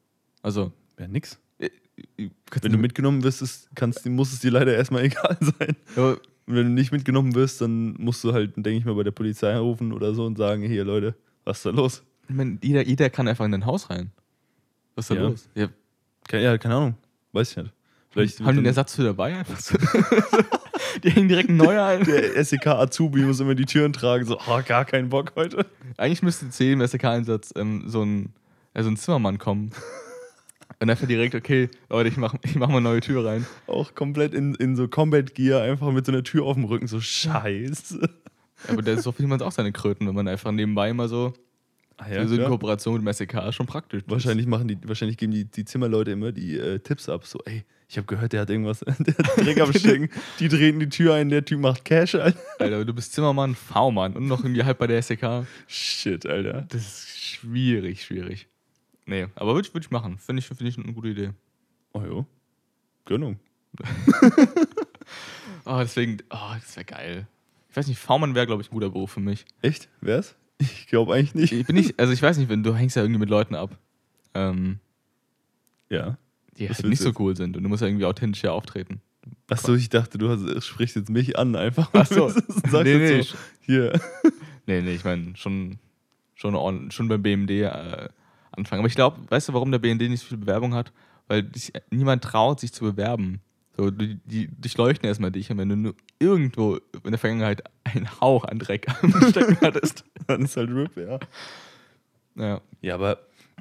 Also, Ja, nix. äh, äh, Wenn du mitgenommen wirst, ist, kannst, muss es dir leider erstmal egal sein. Aber Und wenn du nicht mitgenommen wirst, dann musst du halt, denke ich mal, bei der Polizei anrufen oder so und sagen, hier, Leute, was ist da los? ich meine, jeder, jeder kann einfach in dein Haus rein. Was ist da Ja. los? Ja, Ke- Ja, keine Ahnung. Weiß ich nicht. Vielleicht haben die einen Ersatz für dabei? Einfach so. die hängen direkt ein neuer ein. der SEK Azubi muss immer die Türen tragen, so, oh, gar keinen Bock heute. Eigentlich müsste C im SDK-Einsatz ähm, so ein also ein Zimmermann kommen. Und einfach direkt, okay, Leute, ich mach, ich mach mal eine neue Tür rein. Auch komplett in, in so Combat Gear, einfach mit so einer Tür auf dem Rücken, so scheiße. Aber da ist so viel auch seine Kröten, wenn man einfach nebenbei mal so, Ah, so in ja. Kooperation mit dem SEK ist schon praktisch. Wahrscheinlich machen die, wahrscheinlich geben die, die Zimmerleute immer die äh, Tipps ab. So, ey, ich habe gehört, der hat irgendwas, der hat Dreck am Stecken. Die treten die Tür ein, der Typ macht Cash, Alter. Alter, du bist Zimmermann, V-Mann und noch irgendwie halb bei der SEK. Shit, Alter. Das ist schwierig, schwierig. Nee, aber würde ich, würd ich machen. Finde ich, find ich eine gute Idee. Oh jo. Gönnung. Oh, deswegen, oh, das wäre geil. Ich weiß nicht, V-Mann wäre, glaube ich, ein guter Beruf für mich. Echt? Wär's? Ich glaube eigentlich nicht. Ich bin nicht, also ich weiß nicht, wenn du hängst ja irgendwie mit Leuten ab, ähm, Ja. die halt nicht so cool sind und du musst ja irgendwie authentisch hier auftreten. Achso, ich dachte, du hast, sprichst jetzt mich an einfach. Ach so. Sagst Nee, nee, so, hier. Nee, nee, ich meine, schon, schon, schon beim BMD äh, anfangen. Aber ich glaube, weißt du, warum der BND nicht so viel Bewerbung hat? Weil dich, niemand traut, sich zu bewerben. So, die, die durchleuchten erstmal dich und wenn du nur irgendwo in der Vergangenheit einen Hauch an Dreck am Stecken hattest. Dann ist halt RIP, ja. Ja. Ja, aber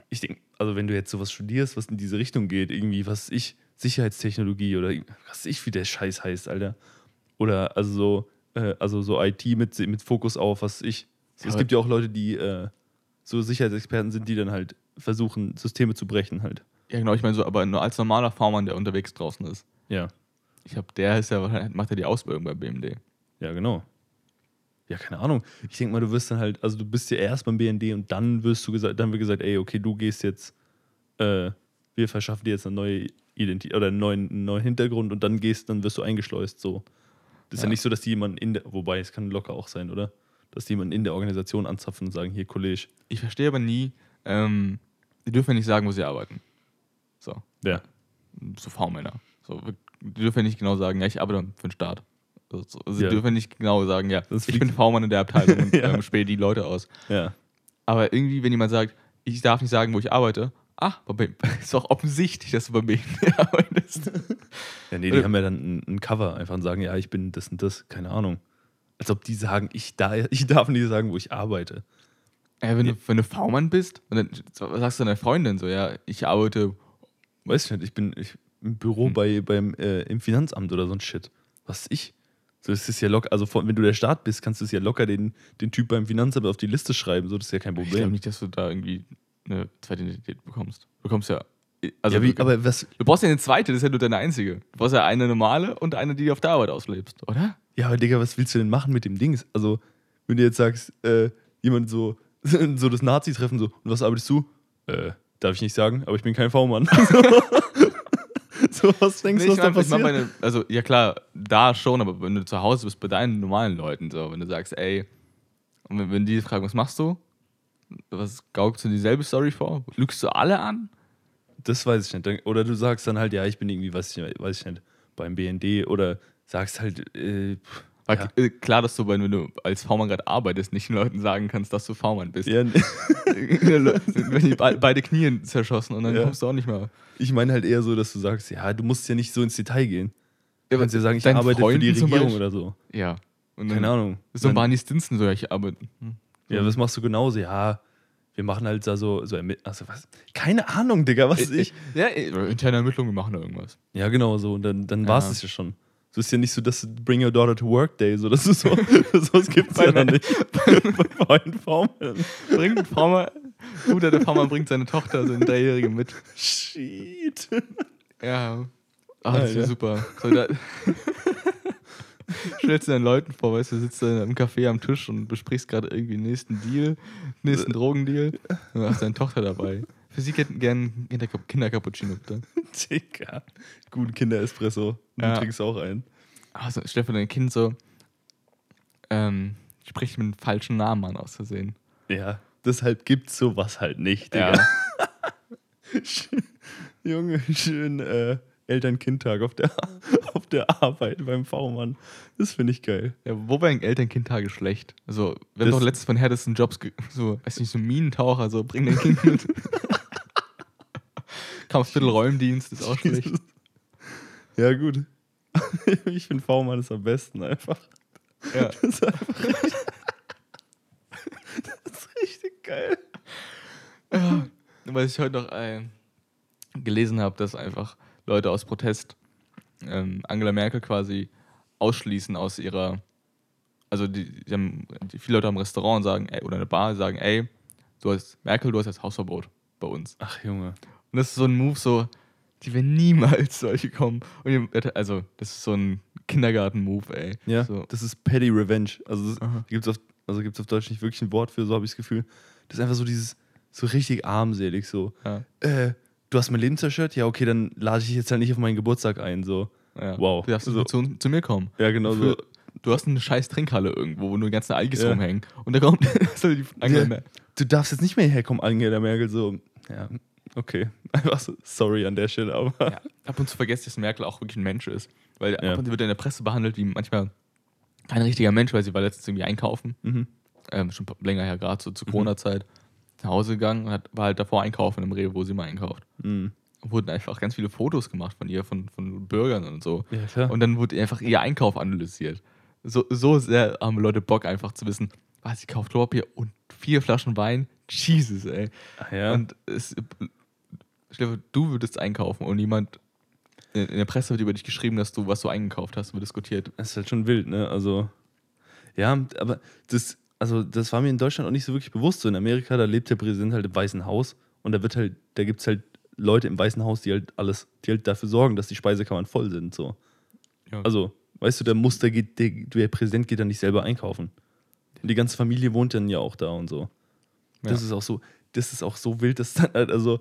ich denke, also wenn du jetzt sowas studierst, was in diese Richtung geht, irgendwie, was ich, Sicherheitstechnologie oder was ich, wie der Scheiß heißt, Alter. Oder also so, äh, also so IT mit, mit Fokus auf, was ich. So, es gibt ja auch Leute, die äh, so Sicherheitsexperten sind, die dann halt versuchen, Systeme zu brechen halt. Ja, genau, ich meine so, aber nur als normaler V-Mann, der unterwegs draußen ist. Ja, Ich glaube, der ist ja, wahrscheinlich- macht ja die Ausbildung beim BMD. ja, genau. Ja, keine Ahnung. Ich denke mal, du wirst dann halt, also du bist ja erst beim BND und dann wirst du gesagt, dann wird gesagt, ey, okay, du gehst jetzt, äh, wir verschaffen dir jetzt eine neue Identität oder einen neuen, einen neuen Hintergrund und dann gehst, dann wirst du eingeschleust. So. Das ist ja. Ja. nicht so, dass die jemanden in der, wobei es kann locker auch sein, oder? Dass die jemanden in der Organisation anzapfen und sagen, hier, Kollege. Ich verstehe aber nie, ähm, die dürfen ja nicht sagen, wo sie arbeiten. So. Ja. so V-Männer. So, die dürfen ja nicht genau sagen, ja, ich arbeite für den Staat. Also, so- also Ja. Sie dürfen nicht genau sagen, ja, Das ich bin V-Mann in der Abteilung und Ja. ähm, spähe die Leute aus. Ja. Aber irgendwie, wenn jemand sagt, ich darf nicht sagen, wo ich arbeite, ach, bei BM ist doch offensichtlich, dass du bei BMD arbeitest. Ja, nee, die Oder- haben ja dann ein, ein Cover, einfach und sagen, ja, ich bin das und das, keine Ahnung. Als ob die sagen, ich, da, ich darf nicht sagen, wo ich arbeite. Ja, wenn, du, wenn du V-Mann bist, und dann sagst du deiner Freundin so, ja, ich arbeite, Weiß ich nicht, ich bin ich, im Büro Hm. bei, beim, äh, im Finanzamt oder so ein Shit. Was ich? So, das ist ja locker, also wenn du der Staat bist, kannst du es ja locker den, den Typ beim Finanzamt auf die Liste schreiben, so, das ist ja kein ich glaube Problem. nicht, dass du da irgendwie eine zweite Identität bekommst. Du bekommst ja, also ja, wie, du, aber was, du brauchst ja eine zweite, das ist ja nur deine einzige. Du brauchst ja eine normale und eine, die du auf der Arbeit auslebst, oder? ja, aber Digga, was willst du denn machen mit dem Ding? Also, wenn du jetzt sagst, äh, jemand so, so das Nazi-Treffen, so, und was arbeitest du? Äh, darf ich nicht sagen, aber ich bin kein V-Mann. so, was denkst Nee, du, was da passiert? meine, also ja klar, da schon, aber wenn du zu Hause bist bei deinen normalen Leuten, so, wenn du sagst, ey, und wenn, wenn die fragen, was machst du? Was gaukst du dieselbe Story vor? Lügst du alle an? Das weiß ich nicht. Oder du sagst dann halt, ja, ich bin irgendwie, weiß ich, nicht, weiß ich nicht, beim BND oder sagst halt, äh, pff, Weil Ja. äh, klar, dass du, wenn du als V-Mann gerade arbeitest, nicht den Leuten sagen kannst, dass du V-Mann bist. ja, wenn die be beide Knie zerschossen und dann Ja. kommst du auch nicht mehr. ich meine halt eher so, dass du sagst, ja, du musst ja nicht so ins Detail gehen. Ja, Du kannst ja sagen, ich arbeite für die Freunden Regierung oder so. Ja. Dann Keine Ahnung. So Barney Stinson, so, ja, ich arbeite. Hm. Ja, was machst du genauso? Ja, wir machen halt da so, so also was? Keine Ahnung, Digga, was weiß ich. Ja, interne Ermittlungen, machen da irgendwas. Ja, genau so. Und dann, dann war es Ja. das ja schon. So ist ja nicht so, dass du Bring Your Daughter to Work Day, so das ist so, sowas gibt es ja noch nicht. Bei beiden Formeln. Bringt V-Mann, Bruder der V-Mann bringt seine Tochter, so eine Dreijährige mit. Shit. Ja. Ah, das wäre super. So, da Stellst du deinen Leuten vor, weißt du, sitzt da im Café am Tisch und besprichst gerade irgendwie den nächsten Deal, nächsten Drogendeal und hast deine Tochter dabei. Für sie hätten gern Kinder- Kindercappuccino, bitte. Digga. Guten Kinderespresso. Du Ja. trinkst auch einen. Also, stell dir vor, dein Kind so, ähm, spricht mit einem falschen Namen an aus Versehen. Ja, deshalb gibt's sowas halt nicht, Digga. Ja. Junge, schön äh, Eltern-Kind-Tag auf der, auf der Arbeit beim V-Mann. Das finde ich geil. Ja, wo waren Eltern-Kind-Tage schlecht? Also, wir haben doch letztes von härtesten Jobs, so, weiß nicht, so Minentaucher, so, bring dein Kind mit. Kampfviertel Räumdienst ist auch schlecht. Ja, gut. Ich finde V-Mann ist am besten einfach. Ja. Das ist einfach richtig, das ist richtig geil. Ja, was ich heute noch äh, gelesen habe, dass einfach Leute aus Protest ähm, Angela Merkel quasi ausschließen aus ihrer, also die, die haben, die, viele Leute am Restaurant sagen, ey, oder eine Bar sagen, ey, du hast Merkel, du hast jetzt Hausverbot bei uns. Ach, Junge. Und das ist so ein Move, so, die werden niemals solche kommen. Ihr- also, das ist so ein Kindergarten-Move, ey. Ja, So. das ist Petty Revenge. Also, das, gibt es auf, also gibt's auf Deutsch nicht wirklich ein Wort für, so habe ich das Gefühl. Das ist einfach so dieses, so richtig armselig, so. Ja, Äh, du hast mein Leben zerstört? Ja, okay, dann lade ich dich jetzt halt nicht auf meinen Geburtstag ein, so. ja. Wow. Du darfst So. zu, zu mir kommen. Ja, genau so. Für, du hast eine scheiß Trinkhalle irgendwo, wo nur die ganzen Algis Ja. rumhängen. Und da kommt Angela. Merkel. Du darfst jetzt nicht mehr herkommen, Angela Merkel, so. Ja, okay. Einfach so, sorry an der Stelle, aber. Ja, ab und zu vergesst, dass Merkel auch wirklich ein Mensch ist. Weil Ja. ab und zu wird er in der Presse behandelt wie manchmal kein richtiger Mensch, weil sie war letztens irgendwie einkaufen. Mhm. Ähm, schon länger her, gerade so zur Corona-Zeit. Nach Hause gegangen und hat, war halt davor einkaufen im Rewe, wo sie mal einkauft. Mhm. Wurden einfach ganz viele Fotos gemacht von ihr, von, von Bürgern und so. Ja. Und dann wurde einfach ihr Einkauf analysiert. So, so sehr haben Leute Bock, einfach zu wissen, was sie kauft Klopapier und vier Flaschen Wein. Jesus, ey. Ach ja. Und es, Stefan, du würdest einkaufen und jemand in der Presse wird über dich geschrieben, dass du was du eingekauft hast, wird diskutiert. Das ist halt schon wild, ne? Also, ja, aber das, also das war mir in Deutschland auch nicht so wirklich bewusst. So in Amerika, da lebt der Präsident halt im Weißen Haus und da wird halt, da gibt es halt Leute im Weißen Haus, die halt alles, die halt dafür sorgen, dass die Speisekammern voll sind. So. Ja. Also, weißt du, der Muster geht, der, der Präsident geht dann nicht selber einkaufen. Und die ganze Familie wohnt dann ja auch da und so. Das Ja. ist auch so, das ist auch so wild, dass dann halt, also,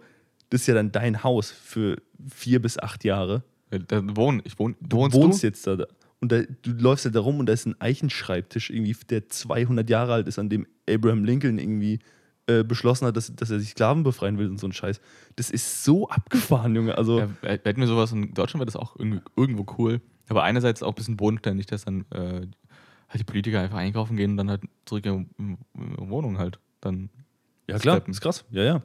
das ist ja dann dein Haus für vier bis acht Jahre. Ja, Da wohnen, ich wohne, Du wohnst wohnst du? jetzt da. Und da, du läufst ja da rum und da ist ein Eichenschreibtisch, irgendwie, der 200 Jahre alt ist, an dem Abraham Lincoln irgendwie äh, beschlossen hat, dass, dass er sich Sklaven befreien will und so ein Scheiß. Das ist so abgefahren, Junge. Also, Ja, wir hätten wir sowas in Deutschland wäre das auch irgendwo cool. Aber einerseits auch ein bisschen bodenständig, dass dann äh, halt die Politiker einfach einkaufen gehen und dann halt zurück in in ihre Wohnung halt. Dann ja klar, steppen. ist krass. Ja, ja.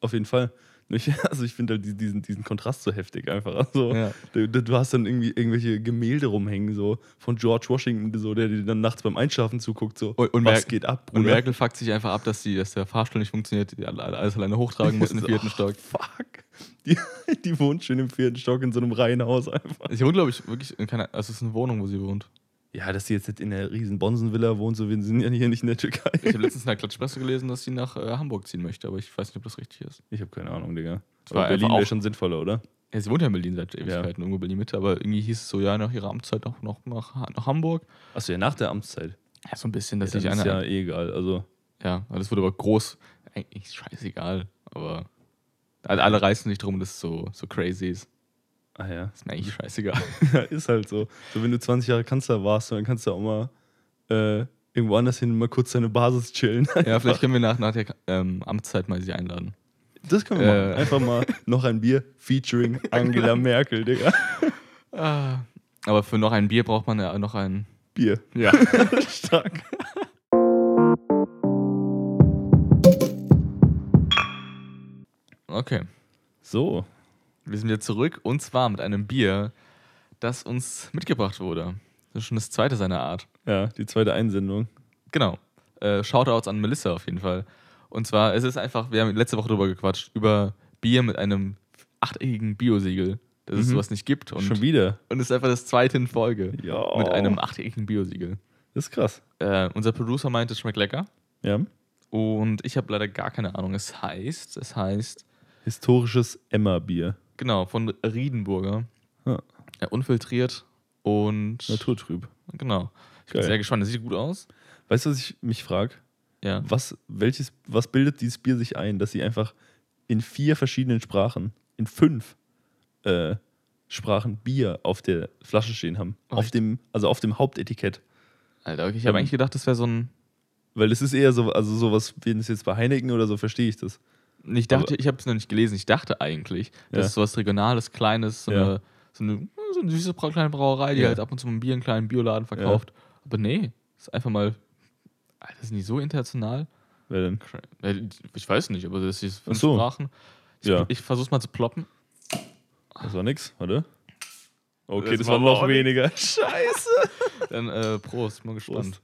Auf jeden Fall. Also ich finde halt die- diesen, diesen Kontrast so heftig einfach. Also, Ja. du, du hast dann irgendwie irgendwelche Gemälde rumhängen, so von George Washington, so, der dir dann nachts beim Einschlafen zuguckt, so, Und- und was Merkel- geht ab, Und Bruder? Merkel fuckt sich einfach ab, dass, die, dass der Fahrstuhl nicht funktioniert, die alle- alles alleine hochtragen muss in den vierten oh, Stock. Fuck. Die, die wohnt schön im vierten Stock in so einem Reihenhaus einfach. Sie wohnt, glaube ich, wirklich in keiner, also es ist eine Wohnung, wo sie wohnt. Ja, dass sie jetzt nicht in der riesen Bonsenvilla wohnt, so wir sind ja hier nicht in der Türkei. Ich habe letztens in der Klatschpresse gelesen, dass sie nach äh, Hamburg ziehen möchte, aber ich weiß nicht, ob das richtig ist. Ich habe keine Ahnung, Digga. Das war Berlin wäre schon sinnvoller, oder? Ja, sie wohnt ja in Berlin seit Ewigkeiten, irgendwo Berlin-Mitte, aber irgendwie hieß es so, ja, nach ihrer Amtszeit auch noch nach, nach Hamburg. Achso, ja, nach der Amtszeit. Ja, so ein bisschen, dass Ja, sich dann ist einer. ja eh egal. Also, Ja, das wurde aber groß. Eigentlich scheißegal, aber alle, alle reißen sich drum, dass es so, so crazy ist. Ah ja. Ist mir eigentlich scheißegal. Ja, ist halt so. So, wenn du 20 Jahre Kanzler warst, dann kannst du auch mal äh, irgendwo anders hin mal kurz deine Basis chillen. ja, vielleicht können wir nach, nach der ähm, Amtszeit mal sie einladen. Das können wir Äh. machen. Einfach mal noch ein Bier featuring Angela Merkel, Digga. Ah, aber für noch ein Bier braucht man ja noch ein. Bier. Ja. Stark. Okay. So. Wir sind wieder zurück und zwar mit einem Bier, das uns mitgebracht wurde. Das ist schon das zweite seiner Art. Ja, die zweite Einsendung. Genau. Äh, Shoutouts an Melissa auf jeden Fall. Und zwar, es ist einfach, wir haben letzte Woche drüber gequatscht, über Bier mit einem achteckigen Biosiegel, dass es Mhm. sowas nicht gibt. Und, Schon wieder. und es ist einfach das zweite in Folge Ja. mit einem achteckigen Biosiegel. Das ist krass. Äh, unser Producer meint, es schmeckt lecker. Ja. Und ich habe leider gar keine Ahnung. Es heißt, es heißt, Historisches Emma-Bier. Genau, von Riedenburger. Ja. Äh, unfiltriert und. Naturtrüb. Genau. Ich bin Geil. sehr gespannt. Das sieht gut aus. Weißt du, was ich mich frage? Ja. Was, welches, was bildet dieses Bier sich ein, dass sie einfach in vier verschiedenen Sprachen, in fünf äh, Sprachen Bier auf der Flasche stehen haben? Oh, auf dem, also auf dem Hauptetikett. Alter, okay, ich habe Ähm, eigentlich gedacht, das wäre so ein. Weil es ist eher so, also sowas, wie es jetzt bei Heineken oder so, verstehe ich das. Ich dachte, Aber- ich habe es noch nicht gelesen. Ich dachte eigentlich, das Ja. ist sowas Regionales, Kleines, so, Ja. eine, so, eine, so eine süße kleine Brauerei, die Ja. halt ab und zu mal ein Bier in einen kleinen Bioladen verkauft. Aber nee, ist einfach mal. Alter, das ist nicht so international. Cra- äh, Ich weiß nicht, aber das ist fünf so. Sprachen. Ich, Ja. ich versuch's mal zu ploppen. das war nix, warte. Okay, Das das, war noch weniger. Scheiße. Dann äh, Prost, mal gespannt. Prost.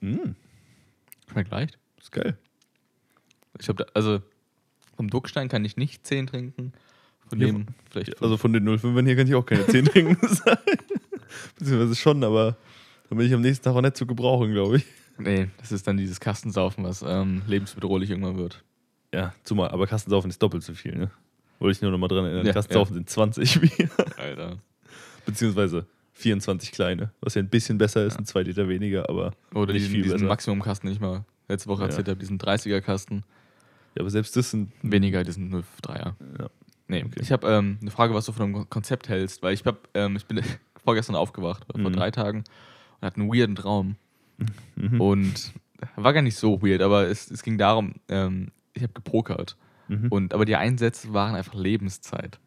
Hm, Schmeckt leicht. ist geil. Ich habe also vom Duckstein kann ich nicht 10 trinken. Von Ja, dem vielleicht Also von den 05ern hier kann ich auch keine 10 trinken. Beziehungsweise schon, aber dann bin ich am nächsten Tag auch nicht zu gebrauchen, glaube ich. Nee, das ist dann dieses Kastensaufen, was ähm, lebensbedrohlich irgendwann wird. Ja, zumal, aber Kastensaufen ist doppelt so viel, ne? Wollte ich nur noch mal dran erinnern. Ja, Kastensaufen sind 20 Bier. Alter. Beziehungsweise 24 kleine, was ja ein bisschen besser ist, ein 2 Liter weniger, aber Oder nicht diesen, viel diesen. Maximumkasten, den ich mal letzte Woche Ja. erzählt habe, diesen 30er-Kasten. Ja, aber selbst das sind. Weniger diesen 03er. Ja. Nee, Okay. ich habe ähm, eine Frage, was du von einem Konzept hältst, weil ich, hab, ähm, ich bin vorgestern aufgewacht, vor Mhm. drei Tagen, und hatte einen weirden Traum. Mhm. Und war gar nicht so weird, aber es, es ging darum, ähm, ich habe gepokert. Mhm. Und, aber die Einsätze waren einfach Lebenszeit.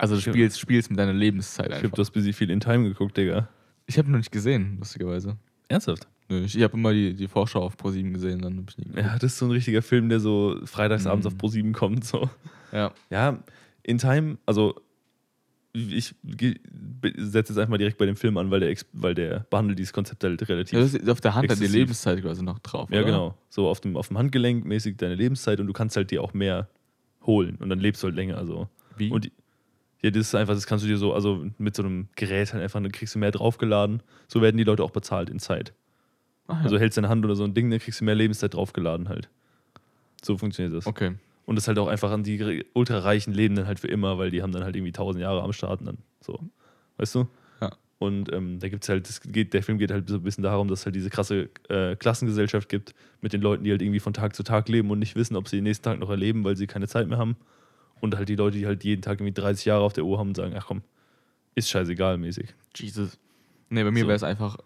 Also du spielst, spielst mit deiner Lebenszeit ich einfach. habe das busy viel in Time geguckt, Digga. Ich habe noch nicht gesehen, lustigerweise. Ernsthaft? Nö, ich ich habe immer die, die Vorschau auf Pro7 gesehen, dann hab ich. Ja, das ist so ein richtiger Film, der so freitagsabends Mhm. auf Pro7 kommt. So. Ja. Ja, in Time, also ich setze jetzt einfach mal direkt bei dem Film an, weil der, weil der behandelt dieses Konzept halt relativ. Ja, das ist auf der Hand hat die Exzessiv. Lebenszeit quasi noch drauf. Ja, oder? genau. So auf dem, auf dem Handgelenk mäßig deine Lebenszeit und du kannst halt dir auch mehr holen und dann lebst du halt länger. Also. Wie? Und die- ja, das ist einfach, das kannst du dir so, also mit so einem Gerät halt einfach, dann kriegst du mehr draufgeladen. So werden die Leute auch bezahlt in Zeit. Ah, ja. Also hältst deine Hand oder so ein Ding, dann kriegst du mehr Lebenszeit draufgeladen halt. So funktioniert das. okay. Und das halt auch einfach an die re- ultrareichen leben dann halt für immer, weil die haben dann halt irgendwie tausend Jahre am Start und dann so. Weißt du? Ja. Und ähm, da gibt es halt, das geht, der Film geht halt so ein bisschen darum, dass es halt diese krasse äh, Klassengesellschaft gibt mit den Leuten, die halt irgendwie von Tag zu Tag leben und nicht wissen, ob sie den nächsten Tag noch erleben, weil sie keine Zeit mehr haben. Und halt die Leute, die halt jeden Tag irgendwie 30 Jahre auf der Uhr haben und sagen, ach komm, ist scheißegal mäßig. Jesus. Nee, bei mir So. wäre es einfach,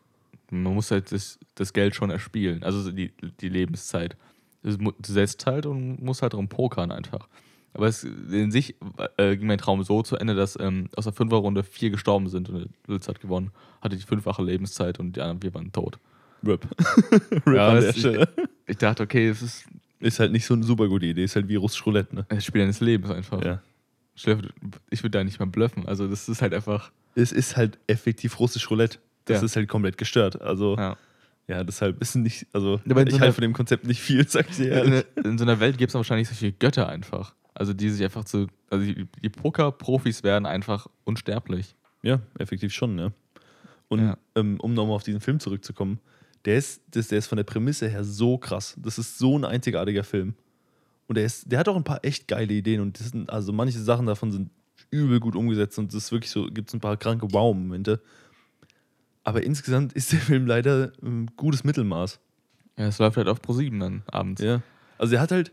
man muss halt das, das Geld schon erspielen. Also so die, die Lebenszeit. Du setzt halt und musst halt drum pokern einfach. Aber es, in sich äh, ging mein Traum so zu Ende, dass ähm, aus der Fünferrunde vier gestorben sind und Lutz hat gewonnen. Hatte die fünffache Lebenszeit und die anderen vier waren tot. RIP. RIP Ja, an das der ist- Stelle. Ich dachte, okay, es ist Ist halt nicht so eine super gute Idee, ist halt wie russisch Roulette, ne? das Spiel deines Lebens einfach. Ja. Ich würde da nicht mehr bluffen. Also das ist halt einfach. Es ist halt effektiv russisch Roulette. Das Ja. ist halt komplett gestört. Also, ja, Ja. deshalb ist nicht, also, Aber ich so halte von dem Konzept nicht viel, sag ich dir In, ehrlich. in so einer Welt gibt es wahrscheinlich solche Götter einfach. Also die sich einfach zu. Also die, die Poker-Profis werden einfach unsterblich. Ja, effektiv schon, ja. Und Ja. ähm, um nochmal auf diesen Film zurückzukommen, der ist, das, der ist von der Prämisse her so krass. Das ist so ein einzigartiger Film. Und der, ist, der hat auch ein paar echt geile Ideen und das sind, also manche Sachen davon sind übel gut umgesetzt und es ist wirklich so, gibt es ein paar kranke Wow-Momente. Aber insgesamt ist der Film leider ein gutes Mittelmaß. Ja, es läuft halt auf Pro7 dann abends. Ja. Also der hat halt,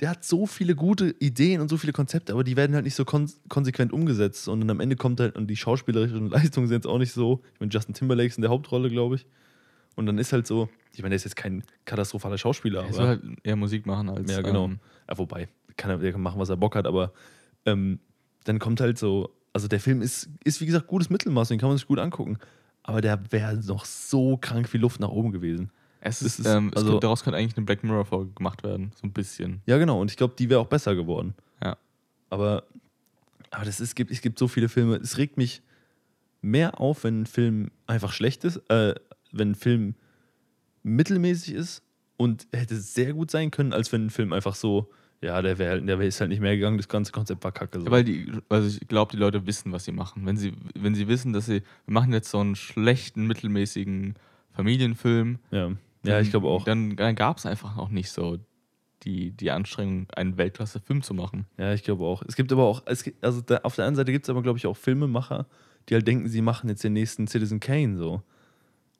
der hat so viele gute Ideen und so viele Konzepte, aber die werden halt nicht so kon konsequent umgesetzt. Und dann am Ende kommt halt, und die schauspielerischen Leistungen sind jetzt auch nicht so. Ich meine, Justin Timberlake ist in der Hauptrolle, glaube ich. Und dann ist halt so, ich meine, der ist jetzt kein katastrophaler Schauspieler, Er soll halt eher Musik machen als. ja, genau. Ähm, Ja, wobei, kann er, der kann machen, was er Bock hat, aber ähm, dann kommt halt so, also der Film ist, ist wie gesagt gutes Mittelmaß, den kann man sich gut angucken. Aber der wäre noch so krank viel Luft nach oben gewesen. es ist, ist- ähm, also- könnte, daraus könnte eigentlich eine Black Mirror-Folge gemacht werden. So ein bisschen. Ja, genau. Und ich glaube, die wäre auch besser geworden. Ja. Aber, aber das ist, es, gibt, es gibt so viele Filme. Es regt mich mehr auf, wenn ein Film einfach schlecht ist, äh, wenn ein Film mittelmäßig ist und hätte sehr gut sein können, als wenn ein Film einfach so, ja, der wäre der wär ist halt nicht mehr gegangen, das ganze Konzept war kacke. So. Ja, weil die, also ich glaube, die Leute wissen, was sie machen. Wenn sie, wenn sie wissen, dass sie, wir machen jetzt so einen schlechten, mittelmäßigen Familienfilm, ja. ja, dann- ich glaube auch. Dann, dann gab es einfach noch nicht so die, die Anstrengung, einen Weltklasse-Film zu machen. Ja, ich glaube auch. Es gibt aber auch, gibt, also da, auf der einen Seite gibt es aber, glaube ich, auch Filmemacher, die halt denken, sie machen jetzt den nächsten Citizen Kane so.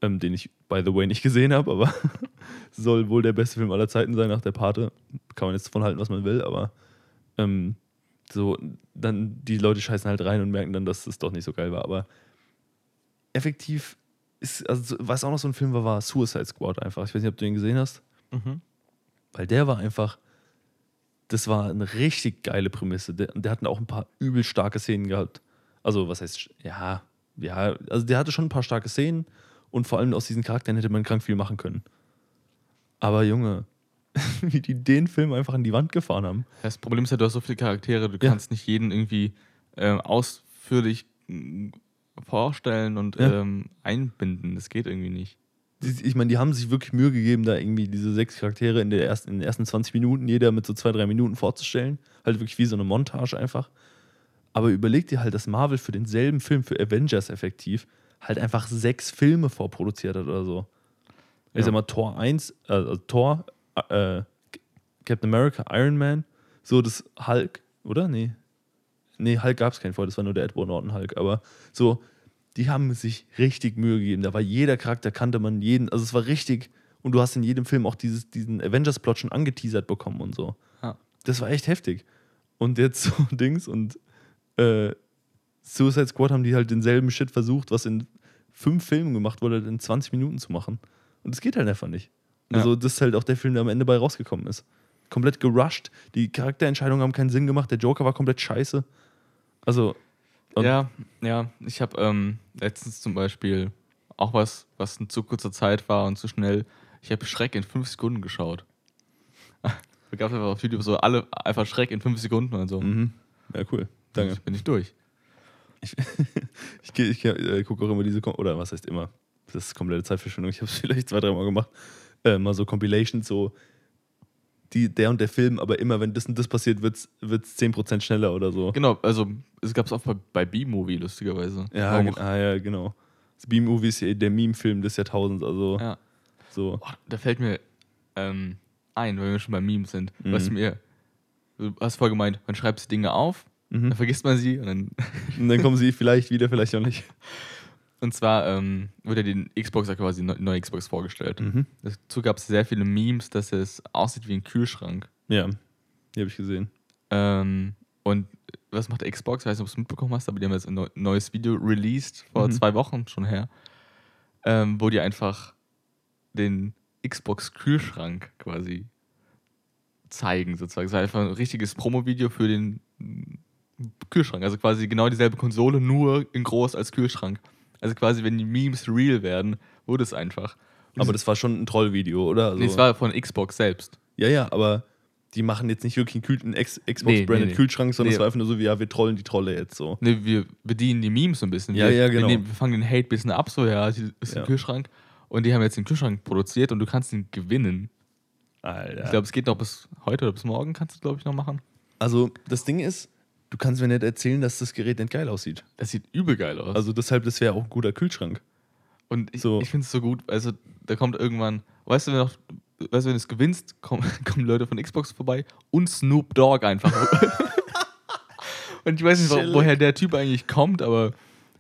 Ähm, den ich, by the way, nicht gesehen habe, aber soll wohl der beste Film aller Zeiten sein nach der Pate. Kann man jetzt davon halten, was man will, aber ähm, so, dann die Leute scheißen halt rein und merken dann, dass es doch nicht so geil war. Aber effektiv ist, also was auch noch so ein Film war, war Suicide Squad einfach. Ich weiß nicht, ob du den gesehen hast. Weil der war einfach, das war eine richtig geile Prämisse. Der, der hatten auch ein paar übel starke Szenen gehabt. Also, was heißt, ja, ja, also der hatte schon ein paar starke Szenen und vor allem aus diesen Charakteren hätte man krank viel machen können. Aber Junge, wie die den Film einfach an die Wand gefahren haben. Das Problem ist ja, du hast so viele Charaktere, du Ja. kannst nicht jeden irgendwie ähm, ausführlich mm, vorstellen und Ja. ähm, einbinden. Das geht irgendwie nicht. ich meine, die haben sich wirklich Mühe gegeben, da irgendwie diese sechs Charaktere in, der ersten, in den ersten 20 Minuten, jeder mit so zwei, drei Minuten vorzustellen. Halt wirklich wie so eine Montage einfach. Aber überleg dir halt, dass Marvel für denselben Film, für Avengers effektiv, halt einfach sechs Filme vorproduziert hat oder so. Ich Ja. sag mal, Tor 1, äh, also Thor, äh, Captain America, Iron Man, so das Hulk, oder? Nee. Nee, Hulk gab es keinen vor, das war nur der Edward Norton Hulk. Aber so, die haben sich richtig Mühe gegeben. Da war jeder Charakter, kannte man jeden. Also es war richtig. Und du hast in jedem Film auch dieses, diesen Avengers-Plot schon angeteasert bekommen und so. Ja. Das war echt heftig. Und jetzt so Dings und äh, Suicide Squad haben die halt denselben Shit versucht, was in fünf Filmen gemacht wurde, in 20 Minuten zu machen. Und das geht halt einfach nicht. Ja. Also, das ist halt auch der Film, der am Ende bei rausgekommen ist. Komplett gerusht. Die Charakterentscheidungen haben keinen Sinn gemacht. Der Joker war komplett scheiße. Also, ja, ja. Ich habe ähm, letztens zum Beispiel auch was, was in zu kurzer Zeit war und zu schnell. Ich habe Schreck in fünf Sekunden geschaut. Da gab es einfach auf YouTube so alle einfach Schreck in fünf Sekunden und so. mhm. ja, cool. Danke. Bin ich durch. Ich, geh- ich äh, gucke auch immer diese, Kom oder was heißt immer, das ist komplette Zeitverschwendung, ich habe es vielleicht zwei, dreimal gemacht, äh, mal so Compilations, so die, der und der Film, aber immer wenn das und das passiert, wird es 10% schneller oder so. Genau, also es gab es auch bei, bei B-Movie, lustigerweise. Ja, ah, ja genau. Das B-Movie ist ja der Meme-Film des Jahrtausends, also ja. so. Oh, da fällt mir ähm, ein, weil wir schon bei Memes sind. Mhm. Was mir, du hast vorher gemeint, man schreibt Dinge auf, dann Mhm. vergisst man sie und dann Und dann kommen sie vielleicht wieder, vielleicht auch nicht. Und zwar ähm, wurde den Xbox ja quasi neu- neue Xbox vorgestellt. Mhm. Dazu gab es sehr viele Memes, dass es aussieht wie ein Kühlschrank. Ja, die habe ich gesehen. Ähm, und was macht Xbox? Ich weiß nicht, ob du es mitbekommen hast, aber die haben jetzt ein neu- neues Video released, vor Mhm. zwei Wochen schon her, ähm, wo die einfach den Xbox-Kühlschrank quasi zeigen, sozusagen. Es war einfach ein richtiges Promo-Video für den Kühlschrank. Also quasi genau dieselbe Konsole, nur in groß als Kühlschrank. Also quasi, wenn die Memes real werden, wurde es einfach. Aber das war schon ein Trollvideo, oder? Also, nee, es war von Xbox selbst. ja, ja, aber die machen jetzt nicht wirklich einen, Ex- Nee, Xbox-branded nee, nee. Kühlschrank, sondern Nee. es war einfach nur so wie, ja, wir trollen die Trolle jetzt so. Ne, wir bedienen die Memes so ein bisschen. Ja, wir, ja, genau. Wir, wir fangen den Hate ein bisschen ab, so, ja, hier ist Ja. ein Kühlschrank. Und die haben jetzt den Kühlschrank produziert und du kannst ihn gewinnen. Alter. Ich glaube, es geht noch bis heute oder bis morgen, kannst du, glaube ich, noch machen. also, das Ding ist, du kannst mir nicht erzählen, dass das Gerät nicht geil aussieht. Das sieht übel geil aus. Also, deshalb, das wäre auch ein guter Kühlschrank. und ich, so. ich finde es so gut, also da kommt irgendwann, weißt du, wenn, noch, weißt du, wenn du es gewinnst, kommen, kommen Leute von Xbox vorbei und Snoop Dogg einfach. und ich weiß nicht, wo, woher der Typ eigentlich kommt, aber